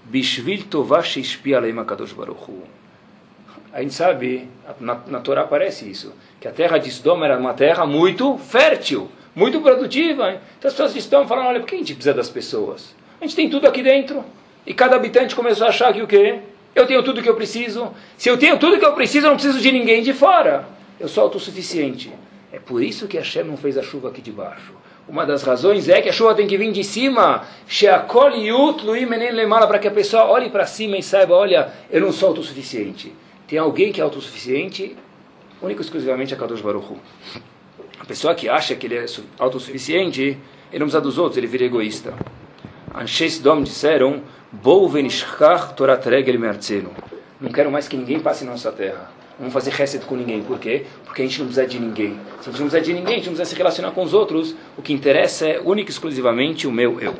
Bishvil Tovah Sheishpi Aleim HaKadosh Baruch Hu. A gente sabe, na, na Torá aparece isso, que a terra de Sdom era uma terra muito fértil muito produtiva. Então as pessoas estão falando, olha, por que a gente precisa das pessoas? A gente tem tudo aqui dentro. E cada habitante começou a achar que o quê? Eu tenho tudo que eu preciso. Se eu tenho tudo que eu preciso, eu não preciso de ninguém de fora. Eu sou autossuficiente. É por isso que Hashem não fez a chuva aqui de baixo. Uma das razões é que a chuva tem que vir de cima. Para que a pessoa olhe para cima e saiba, olha, eu não sou autossuficiente. Tem alguém que é autossuficiente, único e exclusivamente a Kadosh Baruch Hu. A pessoa que acha que ele é autossuficiente, ele não precisa dos outros, ele vira egoísta. Anshes Dom disseram, não quero mais que ninguém passe na nossa terra. Não fazer reset com ninguém. Por quê? Porque a gente não precisa de ninguém. Se a gente não precisa de ninguém, a gente não precisa se relacionar com os outros. O que interessa é único e exclusivamente o meu eu.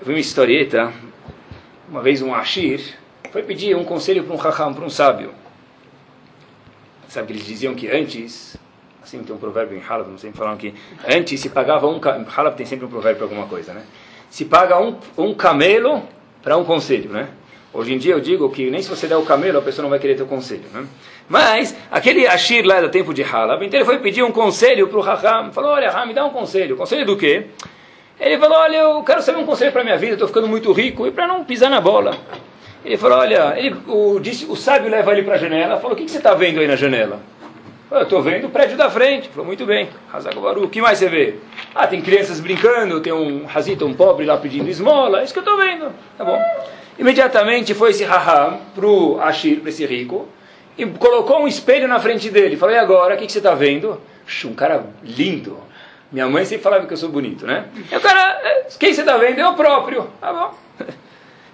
Eu vi uma historieta, uma vez um Ashir foi pedir um conselho para um Raham, para um sábio. Sabe que eles diziam que antes Assim tem um provérbio em Halab, não sei falar que antes se pagava um Halab tem sempre um provérbio para alguma coisa, né? Se paga um, um camelo para um conselho, né? Hoje em dia eu digo que nem se você der o camelo a pessoa não vai querer ter o conselho, né? Mas aquele Ashir lá do tempo de Halab, então ele foi pedir um conselho para o Raham, falou: "Olha, Raham, me dá um conselho. Conselho do quê?" Ele falou: "Olha, eu quero saber um conselho para minha vida, estou ficando muito rico e para não pisar na bola." Ele falou: "Olha, ele, o, disse, o sábio leva ele para a janela, falou: "O que, que você está vendo aí na janela?" Eu estou vendo o prédio da frente. Falou, muito bem. Hazagobaru, o que mais você vê? Ah, tem crianças brincando, tem um razito, um pobre lá pedindo esmola. É isso que eu estou vendo. Tá bom. Imediatamente foi esse raham para o Ashir, para esse rico, e colocou um espelho na frente dele. Falou, e agora, o que, que você está vendo? Um cara lindo. Minha mãe sempre falava que eu sou bonito, né? E o cara, é, quem você está vendo? Eu próprio. Tá bom. <laughs>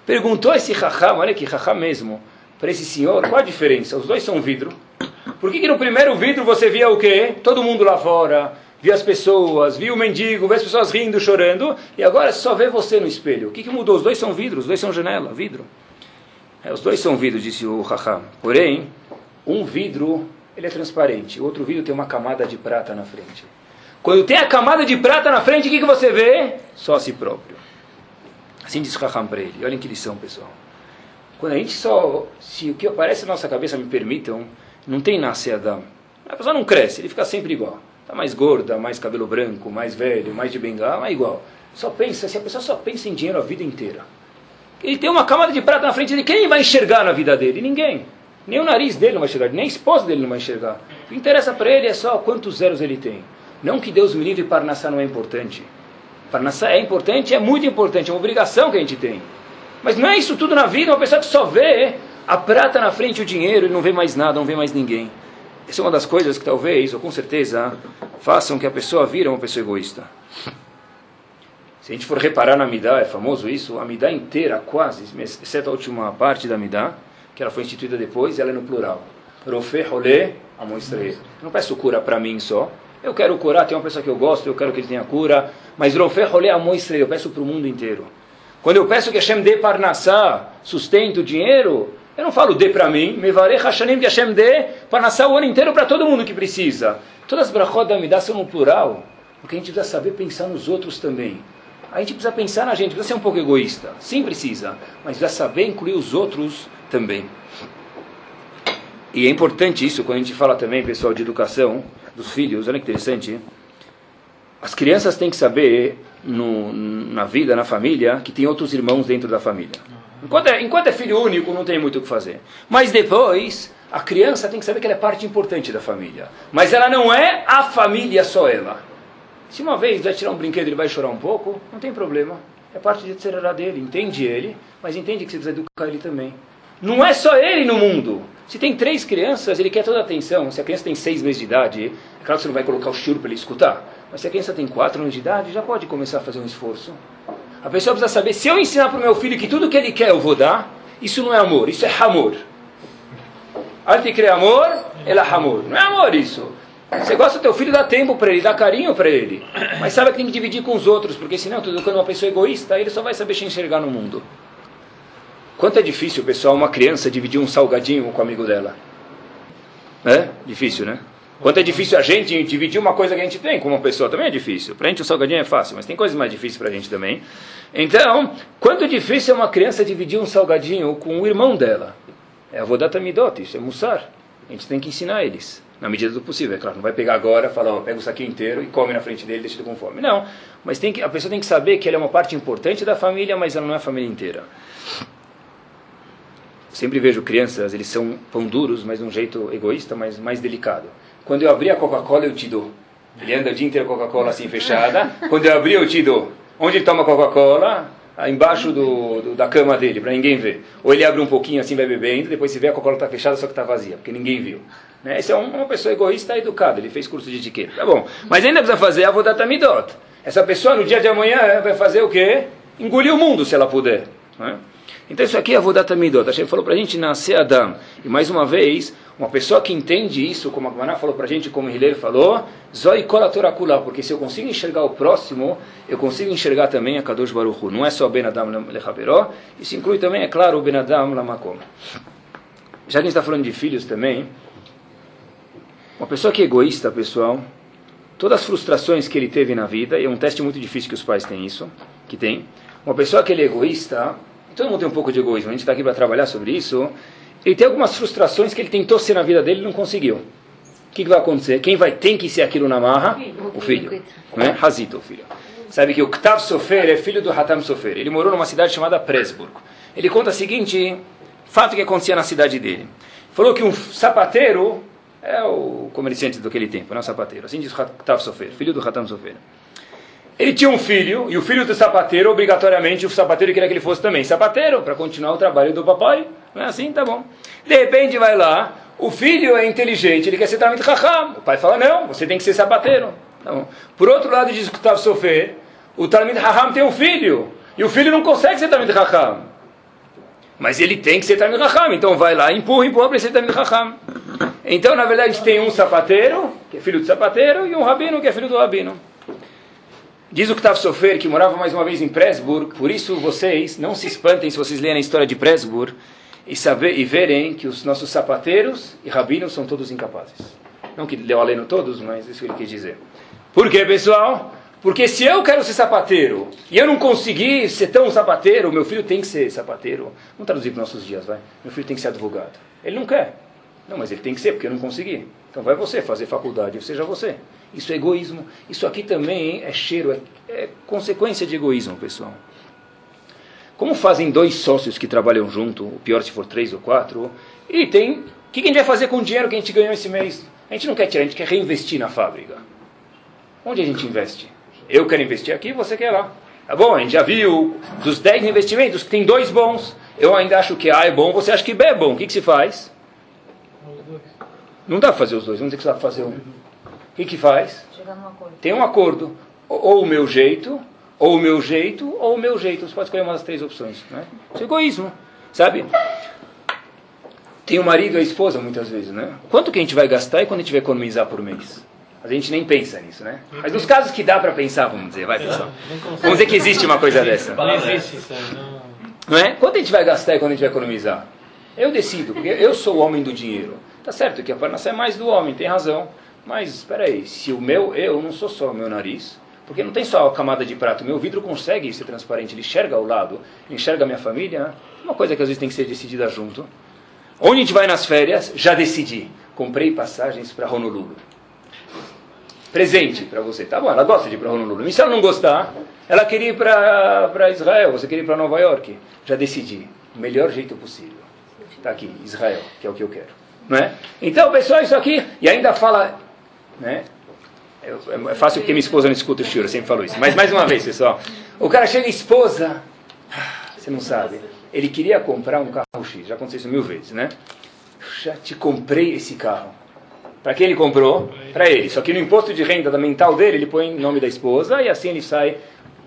Perguntou esse raham, olha que raham mesmo, para esse senhor, qual a diferença? Os dois são vidro. Por que, que no primeiro vidro você via o quê? Todo mundo lá fora, via as pessoas, via o mendigo, via as pessoas rindo, chorando, e agora só vê você no espelho. O que, que mudou? Os dois são vidros, os dois são janela, vidro. É, os dois são vidros, disse o Raham. Porém, um vidro ele é transparente, o outro vidro tem uma camada de prata na frente. Quando tem a camada de prata na frente, o que, que você vê? Só a si próprio. Assim o Raham para ele. Olhem que lição, pessoal. Quando a gente só, se o que aparece na nossa cabeça me permitam, não tem nasce Adam. A pessoa não cresce, ele fica sempre igual. Está mais gorda, mais cabelo branco, mais velho, mais de bengala, é igual. Só pensa, se a pessoa só pensa em dinheiro a vida inteira. Ele tem uma camada de prata na frente dele, quem vai enxergar na vida dele? Ninguém. Nem o nariz dele não vai enxergar, nem a esposa dele não vai enxergar. O que interessa para ele é só quantos zeros ele tem. Não que Deus me livre Parnassá não é importante. Parnassá é importante, é muito importante, é uma obrigação que a gente tem. Mas não é isso tudo na vida, uma pessoa que só vê a prata na frente, o dinheiro, ele não vê mais nada, não vê mais ninguém. Essa é uma das coisas que talvez, ou com certeza, façam que a pessoa vira uma pessoa egoísta. Se a gente for reparar na Midá, é famoso isso, a Midá inteira, quase, exceto a última parte da Midá, que ela foi instituída depois, ela é no plural. Rofe, rolê, amostrei. Não peço cura para mim só. Eu quero curar, tem uma pessoa que eu gosto, eu quero que ele tenha cura. Mas rofe, rolê, amostrei, eu peço para o mundo inteiro. Quando eu peço que Hashem dê parnassá, sustento, dinheiro, eu não falo dê para mim, Mevarech Hashanim que Hashem dê para nascer o ano inteiro para todo mundo que precisa. Todas as brachot da Midah são no plural, porque a gente precisa saber pensar nos outros também. A gente precisa pensar na gente, precisa ser um pouco egoísta. Sim, precisa, mas precisa saber incluir os outros também. E é importante isso quando a gente fala também, pessoal, de educação dos filhos. Olha que interessante. As crianças têm que saber no, na vida, na família, que tem outros irmãos dentro da família. Enquanto é, enquanto é filho único, não tem muito o que fazer. Mas depois, a criança tem que saber que ela é parte importante da família. Mas ela não é a família só ela. Se uma vez vai tirar um brinquedo e ele vai chorar um pouco, não tem problema. É parte de ser dele, entende ele, mas entende que você precisa educar ele também. Não é só ele no mundo. Se tem três crianças, ele quer toda a atenção. Se a criança tem seis meses de idade, é claro que você não vai colocar o choro para ele escutar. Mas se a criança tem quatro anos de idade, já pode começar a fazer um esforço. A pessoa precisa saber, se eu ensinar para o meu filho que tudo que ele quer eu vou dar, isso não é amor, isso é amor. Arte cria amor, ela é amor. Não é amor isso. Você gosta do teu filho, dá tempo para ele, dá carinho para ele. Mas sabe que tem que dividir com os outros, porque senão, tudo quando uma pessoa é egoísta, ele só vai saber se enxergar no mundo. Quanto é difícil, pessoal, uma criança dividir um salgadinho com o amigo dela? É? Difícil, né? Quanto é difícil a gente dividir uma coisa que a gente tem com uma pessoa, também é difícil. Para a gente o salgadinho é fácil, mas tem coisas mais difíceis para a gente também. Então, quanto difícil é uma criança dividir um salgadinho com o irmão dela? É a vodata midot, isso é mussar. A gente tem que ensinar eles, na medida do possível. É claro, não vai pegar agora, falar, ó, pega o saquinho inteiro e come na frente dele, deixa ele com fome. Não, mas tem que, a pessoa tem que saber que ela é uma parte importante da família, mas ela não é a família inteira. Sempre vejo crianças, eles são pão duros, mas de um jeito egoísta, mas mais delicado. Quando eu abrir a Coca-Cola, eu te dou. Ele anda o dia inteiro com a Coca-Cola assim fechada. Quando eu abrir, eu te dou. Onde ele toma Coca-Cola? Embaixo do, do, da cama dele, para ninguém ver. Ou ele abre um pouquinho assim, vai bebendo, depois se vê a Coca-Cola está fechada, só que está vazia, porque ninguém viu. Né? Esse é um, uma pessoa egoísta educada, ele fez curso de etiqueta. Tá bom. Mas ainda precisa fazer a vodatamidot. Essa pessoa no dia de amanhã vai fazer o quê? Engolir o mundo, se ela puder. Né? Então isso aqui é a Vodat Amidot. Hashem falou para a gente nascer Adam. E mais uma vez, uma pessoa que entende isso, como a Gmaná falou para a gente, como o Hiller falou, Zoi Kolatorakula, porque se eu consigo enxergar o próximo, eu consigo enxergar também a Kadosh Baruch Hu. Não é só Ben Adam Lechaberó, isso inclui também, é claro, o Ben Adam Lamakom. Já que a gente está falando de filhos também, uma pessoa que é egoísta, pessoal, todas as frustrações que ele teve na vida, e é um teste muito difícil que os pais têm isso, que tem, uma pessoa que é egoísta, todo mundo tem um pouco de egoísmo, a gente está aqui para trabalhar sobre isso. Ele tem algumas frustrações que ele tentou ser na vida dele e não conseguiu. O que, que vai acontecer? Quem vai ter que ser aquilo na marra? O filho. Não é? Hazito, o filho. Sabe que o Ktav Sofer é filho do Hatam Sofer. Ele morou numa cidade chamada Presburg. Ele conta o seguinte fato que acontecia na cidade dele. Falou que um sapateiro é o comerciante daquele tempo, não é o sapateiro. Assim diz o Ktav Sofer, filho do Hatam Sofer. Ele tinha um filho, e o filho do sapateiro, obrigatoriamente, o sapateiro queria que ele fosse também sapateiro, para continuar o trabalho do papai. Não é assim? Tá bom. De repente vai lá, o filho é inteligente, ele quer ser Talmud Raham. O pai fala, não, você tem que ser sapateiro. Tá bom. Por outro lado, diz que estava sofrer, o Talmud Raham tem um filho, e o filho não consegue ser Talmud Raham. Mas ele tem que ser Talmud Raham, então vai lá, empurra, empurra para ser Talmud Raham. Então, na verdade, tem um sapateiro, que é filho do sapateiro, e um rabino, que é filho do rabino. Diz o Ktav Sofer, que morava mais uma vez em Presburg, por isso vocês não se espantem se vocês lerem a história de Presburg e, saber, e verem que os nossos sapateiros e rabinos são todos incapazes. Não que leu aleno todos, mas isso que ele quis dizer. Por quê, pessoal? Porque se eu quero ser sapateiro e eu não conseguir ser tão sapateiro, meu filho tem que ser sapateiro. Vamos traduzir para os nossos dias, vai. Meu filho tem que ser advogado. Ele não quer. Não, mas ele tem que ser, porque eu não consegui. Então vai você fazer faculdade, seja você. Isso é egoísmo. Isso aqui também é cheiro, é, é consequência de egoísmo, pessoal. Como fazem dois sócios que trabalham junto, o pior se for três ou quatro, e tem. O que a gente vai fazer com o dinheiro que a gente ganhou esse mês? A gente não quer tirar, a gente quer reinvestir na fábrica. Onde a gente investe? Eu quero investir aqui, você quer lá. Tá bom, a gente já viu dos dez investimentos que tem dois bons. Eu ainda acho que A é bom, você acha que B é bom. O que, que se faz? Não dá para fazer os dois, vamos ter que só fazer um. O que, que faz? Tem um acordo. Ou o meu jeito, ou o meu jeito, ou o meu jeito. Você pode escolher uma das três opções. Né? Isso é egoísmo, sabe? Tem o marido e a esposa muitas vezes, né? Quanto que a gente vai gastar e quanto a gente vai economizar por mês? A gente nem pensa nisso, né? Mas nos casos que dá para pensar, vamos dizer, vai pessoal. Vamos dizer que existe uma coisa dessa. Não existe isso. Não é? Quanto a gente vai gastar e quanto a gente vai economizar? Eu decido, porque eu sou o homem do dinheiro. Tá certo que a parnassá é mais do homem, tem razão. Mas espera aí, se o meu eu não sou só o meu nariz, porque não tem só a camada de prato, meu vidro consegue ser transparente, ele enxerga ao lado, enxerga a minha família, uma coisa que às vezes tem que ser decidida junto. Onde a gente vai nas férias? Já decidi. Comprei passagens para Honolulu. Presente para você. Tá bom, ela gosta de ir para Honolulu. E se ela não gostar, ela queria ir para Israel, você queria ir para Nova York. Já decidi. o melhor jeito possível. Está aqui, Israel, que é o que eu quero. É? Então, pessoal, isso aqui, e ainda fala, né? É, é fácil porque minha esposa não escuta o shiur, eu sempre falo isso. Mas mais uma vez, pessoal, o cara chega esposa, você não sabe, ele queria comprar um carro X, já aconteceu isso mil vezes, né? Já te comprei esse carro. Para quem ele comprou? Para ele. Só que no imposto de renda da mental dele, ele põe o nome da esposa e assim ele sai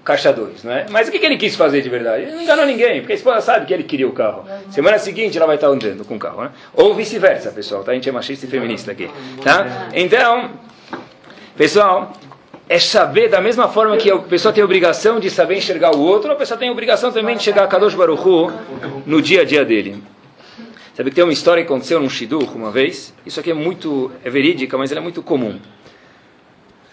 caixa 2, não é? Mas o que, que ele quis fazer de verdade? Ele não enganou ninguém, porque a esposa sabe que ele queria o carro. Semana seguinte ela vai estar andando com o carro, né? Ou vice-versa, pessoal, tá? A gente é machista e feminista aqui, tá? Então, pessoal, é saber da mesma forma que a pessoa tem a obrigação de saber enxergar o outro, a pessoa tem a obrigação também de chegar a Kadosh Baruch Hu no dia a dia dele. Sabe que tem uma história que aconteceu num Shidduch uma vez? Isso aqui é muito, é verídica, mas ela é muito comum.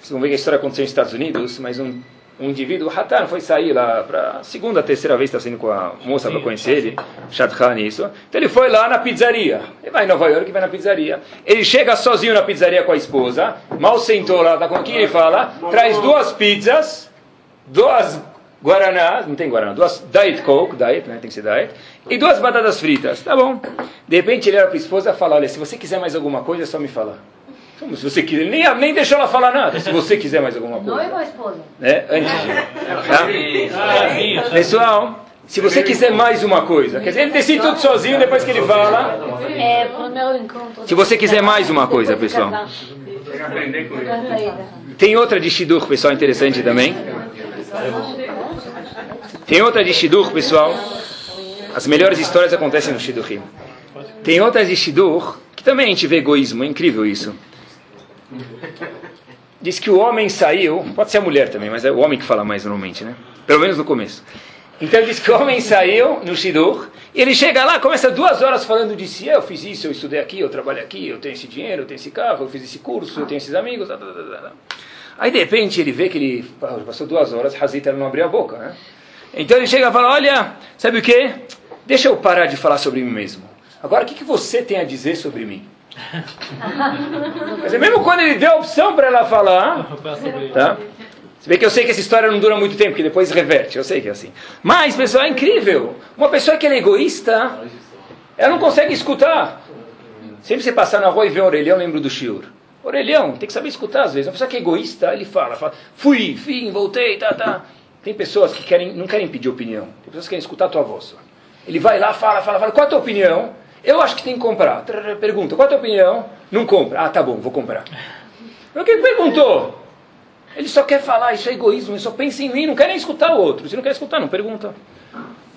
Vocês vão ver que a história aconteceu nos Estados Unidos, mas um um indivíduo, Hatan foi sair lá para segunda, terceira vez está saindo com a moça para conhecer ele, Shadchan isso. Então ele foi lá na pizzaria. Ele vai em Nova York e vai na pizzaria. Ele chega sozinho na pizzaria com a esposa, mal sentou lá, tá com quem ele fala, traz duas pizzas, duas guaranás, não tem guaraná, duas Diet Coke, Diet, né, tem que ser Diet, e duas batatas fritas. Tá bom. De repente ele era para a esposa e fala, olha, se você quiser mais alguma coisa é só me falar. Como se você quiser, nem, nem deixou ela falar nada, se você quiser mais alguma coisa. Noiva ou esposa? É, antes de. Tá? Pessoal, se você quiser mais uma coisa, quer dizer, ele decide tudo sozinho depois que ele fala. É, pro meu encontro. Se você quiser mais uma coisa, pessoal. Tem outra de Shidur, pessoal, interessante também. Tem outra de Shidur, pessoal. As melhores histórias acontecem no Shidurim. Tem outra de Shidur, que também a gente vê egoísmo, é incrível isso. Diz que o homem saiu, pode ser a mulher também, mas é o homem que fala mais normalmente, né? Pelo menos no começo. Então diz que o homem saiu no Shidur, e ele chega lá, começa duas horas falando de si, eu fiz isso, eu estudei aqui, eu trabalho aqui, eu tenho esse dinheiro, eu tenho esse carro, eu fiz esse curso, eu tenho esses amigos. Tá, tá, tá, Aí de repente ele vê que ele passou duas horas, Hazita não abriu a boca, né? Então ele chega e fala, olha, sabe o que? Deixa eu parar de falar sobre mim mesmo. Agora o que, que você tem a dizer sobre mim? Dizer, mesmo quando ele deu a opção para ela falar, tá? Você vê que eu sei que essa história não dura muito tempo, que depois reverte, eu sei que é assim. Mas, pessoal, é incrível. Uma pessoa que é egoísta, ela não consegue escutar. Sempre você passar na rua e ver um orelhão, lembro do Shiur. Orelhão, tem que saber escutar às vezes. Uma pessoa que é egoísta, ele fala, fala fui, vim, voltei, tá, tá. Tem pessoas que querem, não querem pedir opinião. Tem pessoas que querem escutar a tua voz. Ele vai lá, fala, fala, fala, qual a tua opinião? Eu acho que tem que comprar. Pergunta, qual a tua opinião? Não compra. Ah, tá bom, vou comprar. Mas quem perguntou? Ele só quer falar, isso é egoísmo, ele só pensa em mim, não quer nem escutar o outro. Se não quer escutar, não pergunta.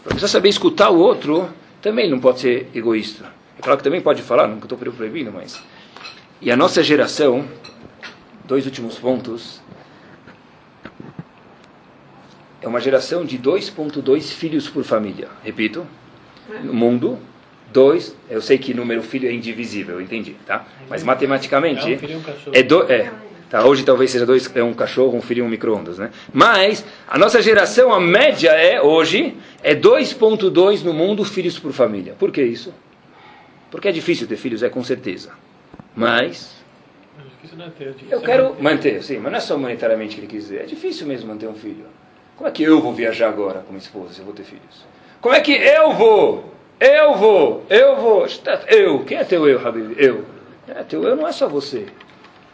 Precisa saber escutar o outro, também não pode ser egoísta. É claro que também pode falar, nunca estou proibindo, mas... E a nossa geração, dois últimos pontos, é uma geração de 2.2 filhos por família. Repito, no mundo, Dois, eu sei que número filho é indivisível, entendi, tá? Mas matematicamente é, um um é, do, é tá? Hoje talvez seja dois, é um cachorro, um filho e um micro-ondas, né? Mas a nossa geração, a média é hoje é 2.2 no mundo filhos por família. Por que isso? Porque é difícil ter filhos, é com certeza. Mas eu quero manter, sim, mas não é só monetariamente que ele quis dizer. É difícil mesmo manter um filho. Como é que eu vou viajar agora com minha esposa se eu vou ter filhos? Como é que eu vou eu vou, eu vou. Eu. Quem é teu eu, Habib? Eu. É, teu eu não é só você.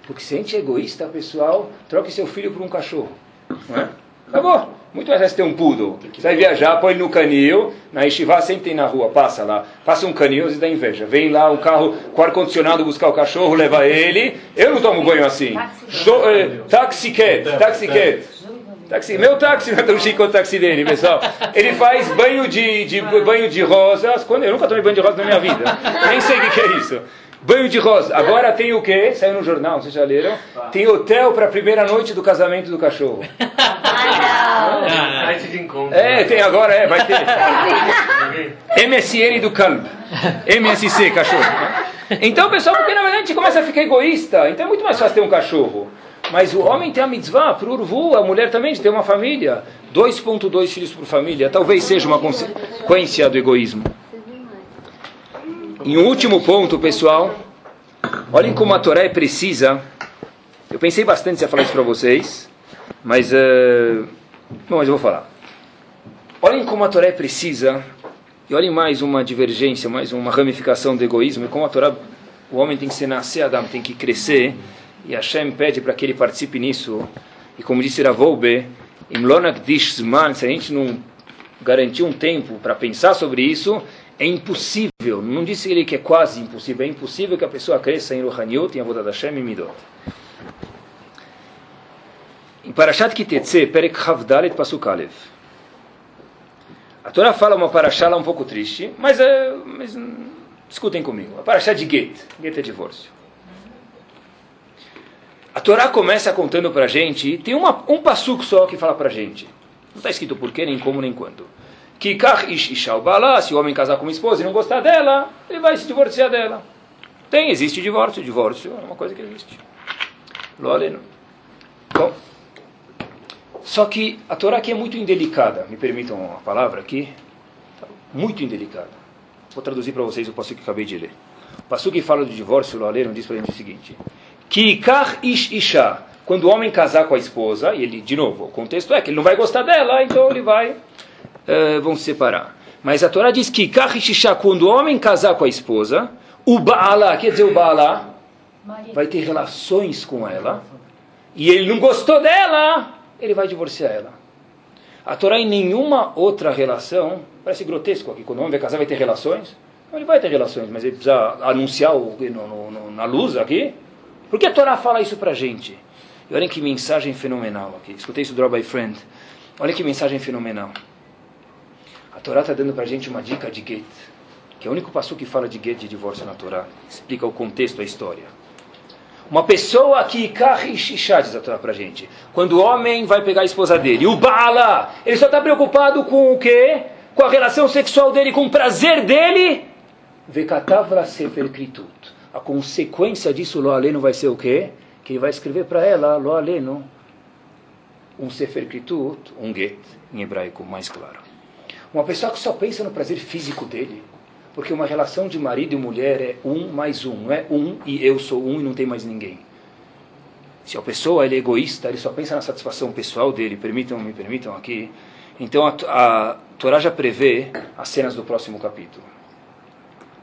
Porque se a gente é egoísta, pessoal, troque seu filho por um cachorro. Não é? Acabou. Muito mais fácil ter um poodle. Você vai viajar, põe no canil, na Estivá sempre tem na rua, passa lá, passa um canil e dá inveja. Vem lá um carro com ar-condicionado buscar o cachorro, leva ele. Eu não tomo banho assim. Taxi cat, taxi cat. Táxi, meu táxi não <laughs> é tão chique quanto o táxi dele, pessoal. Ele faz banho de, de, banho de rosas. Quando, eu nunca tomei banho de rosa na minha vida. Nem sei o que é isso. Banho de rosa. Agora tem o quê? Saiu no jornal, vocês já leram? Tem hotel para a primeira noite do casamento do cachorro. <laughs> Ah, é, tem agora, é, vai ter. <laughs> MSN do Calb. MSC, cachorro. Então, pessoal, porque na verdade a gente começa a ficar egoísta. Então é muito mais fácil ter um cachorro. Mas o homem tem a mitzvah, por urvu, a mulher também ter uma família. 2.2 filhos por família. Talvez seja uma consequência do egoísmo. Em um último ponto, pessoal, olhem como a Torá é precisa. Eu pensei bastante em falar isso para vocês, mas, uh, bom, mas eu vou falar. Olhem como a Torá é precisa. E olhem mais uma divergência, mais uma ramificação do egoísmo, e como a Torá, o homem tem que ser nascer Adam, tem que crescer, e Hashem pede para que ele participe nisso. E como disse Ravolbe, se a gente não garantir um tempo para pensar sobre isso, é impossível. Não disse ele que é quase impossível, é impossível que a pessoa cresça em Rohaniot, em Avodat Hashem e Midot. Em Parashat Kitetse, Perek Havdalet Pasuk Alev. A Torá fala uma Parashá lá um pouco triste, mas, é, mas escutem comigo. A Parashá de Get. Get é divórcio. A Torá começa contando para a gente, tem uma, um passuco só que fala para a gente. Não está escrito porquê, nem como, nem quando. Que ish ishal se o homem casar com uma esposa e não gostar dela, ele vai se divorciar dela. Tem, existe divórcio. Divórcio é uma coisa que existe. Loleno. Bom. Só que a Torá aqui é muito indelicada, me permitam a palavra aqui, muito indelicada. Vou traduzir para vocês o passo que acabei de ler. O passo que fala do divórcio, o Aleno diz para a gente o seguinte: Kikar ish isha, quando o homem casar com a esposa, e ele, de novo, o contexto é que ele não vai gostar dela, então ele vai, uh, vão se separar. Mas a Torá diz que ish isha, quando o homem casar com a esposa, o Baala, quer dizer o Baala, vai ter relações com ela, e ele não gostou dela, ele vai divorciar ela. A Torá em nenhuma outra relação, parece grotesco aqui, quando o homem vai casar vai ter relações. Ele vai ter relações, mas ele precisa anunciar o, no, no, na luz aqui. Por que a Torá fala isso pra gente? E olhem que mensagem fenomenal aqui. Escutei isso do Rabbi Friend. Olha que mensagem fenomenal. A Torá está dando pra gente uma dica de get, que é o único passo que fala de get de divórcio na Torá. Explica o contexto, a história. Uma pessoa que Kahishishá diz a Torá pra gente. Quando o homem vai pegar a esposa dele, o Baala, ele só está preocupado com o quê? Com a relação sexual dele, com o prazer dele. Vekatavra Sefer Kritut. A consequência disso, Lo Aleno, vai ser o quê? Que ele vai escrever para ela, Lo Aleno, um Sefer Kritut, um Get, em hebraico mais claro. Uma pessoa que só pensa no prazer físico dele porque uma relação de marido e mulher é um mais um, não é um e eu sou um e não tem mais ninguém. Se a pessoa é egoísta, ele só pensa na satisfação pessoal dele, permitam, me permitam aqui. Então a, a Torá já prevê as cenas do próximo capítulo.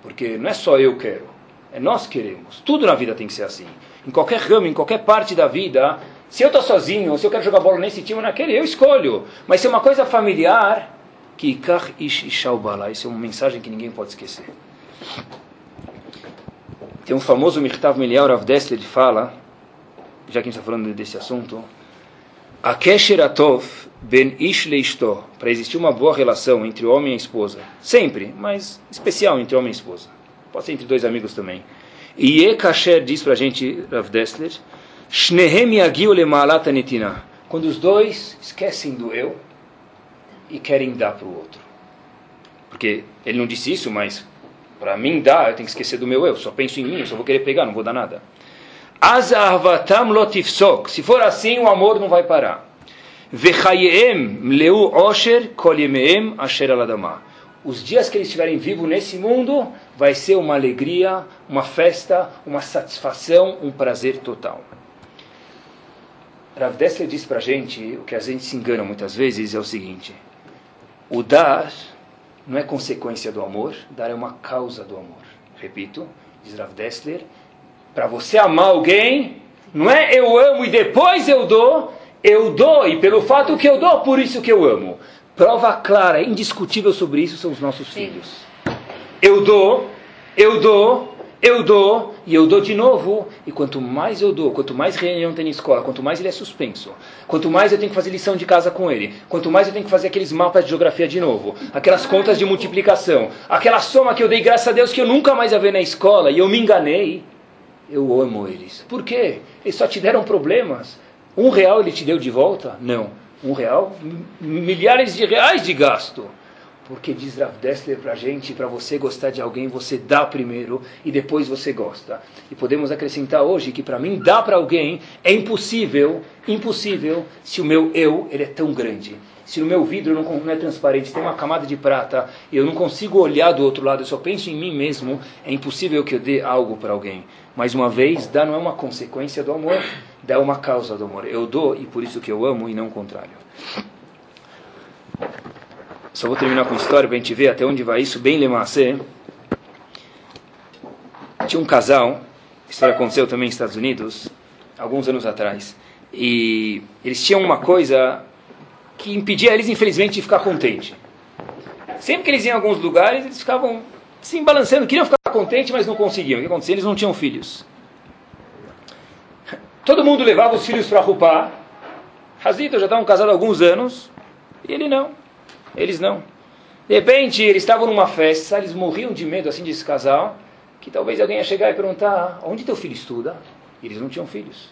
Porque não é só eu quero, é nós queremos. Tudo na vida tem que ser assim. Em qualquer ramo, em qualquer parte da vida, se eu estou sozinho, ou se eu quero jogar bola nesse time ou naquele, eu escolho. Mas se é uma coisa familiar, que Ish Ishaubala. Isso é uma mensagem que ninguém pode esquecer. Tem um famoso Mirtav Melial Rav Dessler, ele fala, já que a gente está falando desse assunto, Akesher Atov Ben Ish Leishto, para existir uma boa relação entre o homem e a esposa, sempre, mas especial entre homem e esposa, pode ser entre dois amigos também. E Ekasher diz para a gente, Rav Dessler, Shnehem Lemaalat quando os dois esquecem do eu, e querem dar para o outro. Porque ele não disse isso, mas para mim dar, eu tenho que esquecer do meu eu, só penso em mim, eu só vou querer pegar, não vou dar nada. lotifsok. Se for assim, o amor não vai parar. Vechayem leu osher kol asher aladama. Os dias que eles estiverem vivos nesse mundo, vai ser uma alegria, uma festa, uma satisfação, um prazer total. Rav Dessler diz para a gente, o que a gente se engana muitas vezes é o seguinte, o dar não é consequência do amor, dar é uma causa do amor. Repito, diz Rav Dessler, para você amar alguém, não é eu amo e depois eu dou, eu dou e pelo fato que eu dou, por isso que eu amo. Prova clara, indiscutível sobre isso são os nossos Sim. filhos. Eu dou, eu dou, eu dou e eu dou de novo. E quanto mais eu dou, quanto mais reunião tem na escola, quanto mais ele é suspenso, quanto mais eu tenho que fazer lição de casa com ele, quanto mais eu tenho que fazer aqueles mapas de geografia de novo, aquelas contas de multiplicação, aquela soma que eu dei graças a Deus que eu nunca mais ia ver na escola e eu me enganei, eu amo eles. Por quê? Eles só te deram problemas. Um real ele te deu de volta? Não. Um real? Milhares de reais de gasto. Porque diz Rav Dessler para a gente, para você gostar de alguém, você dá primeiro e depois você gosta. E podemos acrescentar hoje que para mim dar para alguém é impossível, impossível, se o meu eu ele é tão grande. Se o meu vidro não, é transparente, tem uma camada de prata, e eu não consigo olhar do outro lado, eu só penso em mim mesmo, é impossível que eu dê algo para alguém. Mais uma vez, dar não é uma consequência do amor, dar é uma causa do amor. Eu dou e por isso que eu amo e não o contrário. Só vou terminar com a história para a gente ver até onde vai isso, bem lemacê. Tinha um casal, a história aconteceu também nos Estados Unidos, alguns anos atrás, e eles tinham uma coisa que impedia eles, infelizmente, de ficar contente. Sempre que eles iam em alguns lugares, eles ficavam se balançando, queriam ficar contentes, mas não conseguiam. O que acontecia? Eles não tinham filhos. Todo mundo levava os filhos para Rupá. Hazito já estavam casados há alguns anos, e ele não. Eles não. De repente, eles estavam numa festa, eles morriam de medo assim desse casal, que talvez alguém ia chegar e perguntar: onde teu filho estuda? E eles não tinham filhos.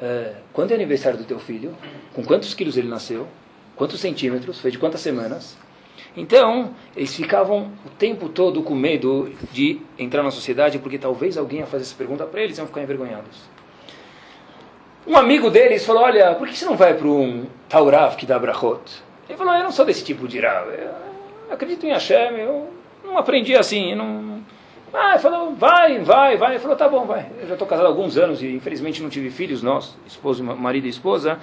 É, quando é aniversário do teu filho? Com quantos quilos ele nasceu? Quantos centímetros? Foi de quantas semanas? Então, eles ficavam o tempo todo com medo de entrar na sociedade, porque talvez alguém ia fazer essa pergunta para eles e iam ficar envergonhados. Um amigo deles falou: Olha, por que você não vai para um Taurav que dá brachot? Ele falou: Eu não sou desse tipo de Rav. Eu acredito em Hashem, eu não aprendi assim. Não... Ah, ele falou: Vai, vai, vai. Ele falou: Tá bom, vai. Eu já estou casado há alguns anos e infelizmente não tive filhos, nós, esposo, marido e esposa.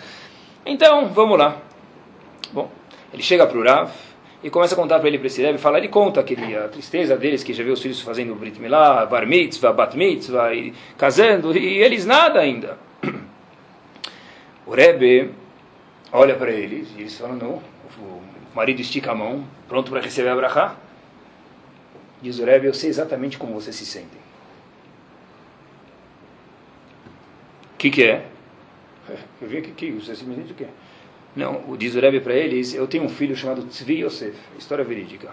Então, vamos lá. Bom, ele chega para o Rav e começa a contar para ele para esse Rebbe, fala, ele conta aquele, a tristeza deles, que já viu os filhos fazendo Brit Milá, Bar Mitzvah, Bat Mitzvah, e casando, e eles nada ainda. <clears throat> O Rebbe olha para eles e eles falam, não, o marido estica a mão, pronto para receber a brachá. Diz o Rebbe, eu sei exatamente como você se sente. O que, que é? Eu vi que, que você se sente o quê? Não, diz o Rebbe para eles, eu tenho um filho chamado Tzvi Yosef, história verídica.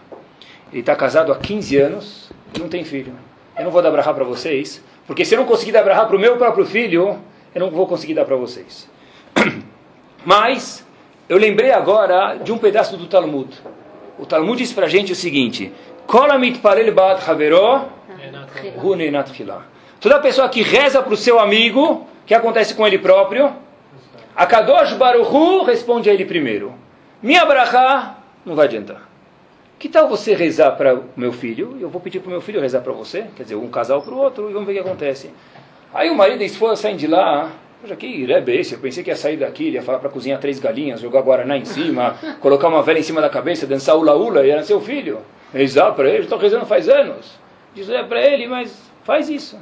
Ele está casado há 15 anos e não tem filho. Eu não vou dar brahá para vocês, porque se eu não conseguir dar brahá para o meu próprio filho, eu não vou conseguir dar para vocês. <clears throat> Mas, eu lembrei agora de um pedaço do Talmud. O Talmud diz para a gente o seguinte, Toda pessoa que reza para o seu amigo, o que acontece com ele próprio? A Kadosh Baruchu responde a ele primeiro. Minha brachá não vai adiantar. Que tal você rezar para o meu filho? Eu vou pedir para o meu filho rezar para você. Quer dizer, um casal para o outro e vamos ver o que acontece. Aí o marido e a esposa saem de lá. Poxa, que irebe esse? Eu pensei que ia sair daqui, ele ia falar para cozinhar três galinhas, jogar guaraná em cima, <laughs> colocar uma vela em cima da cabeça, dançar ula-ula e era seu filho. Rezar para ele, estou rezando faz anos. Diz é para ele, mas faz isso.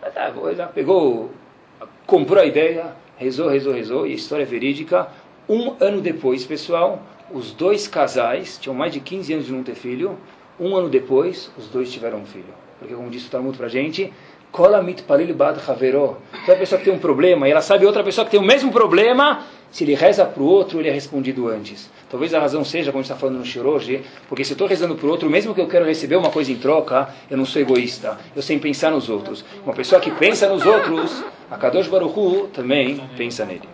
Tá, pegou, comprou a ideia, rezou, rezou, rezou, e a história é verídica. Um ano depois, pessoal, os dois casais tinham mais de 15 anos de não ter filho. Um ano depois, os dois tiveram um filho. Porque, como disse o Talmud para a gente, Kolamit palil bad haveró. Toda pessoa que tem um problema, e ela sabe outra pessoa que tem o mesmo problema, se ele reza para o outro, ele é respondido antes. Talvez a razão seja, como está falando no Shir hoje, porque se eu estou rezando para o outro, mesmo que eu quero receber uma coisa em troca, eu não sou egoísta. Eu sei pensar nos outros. Uma pessoa que pensa nos outros, a Kadosh Baruch Hu também pensa nele.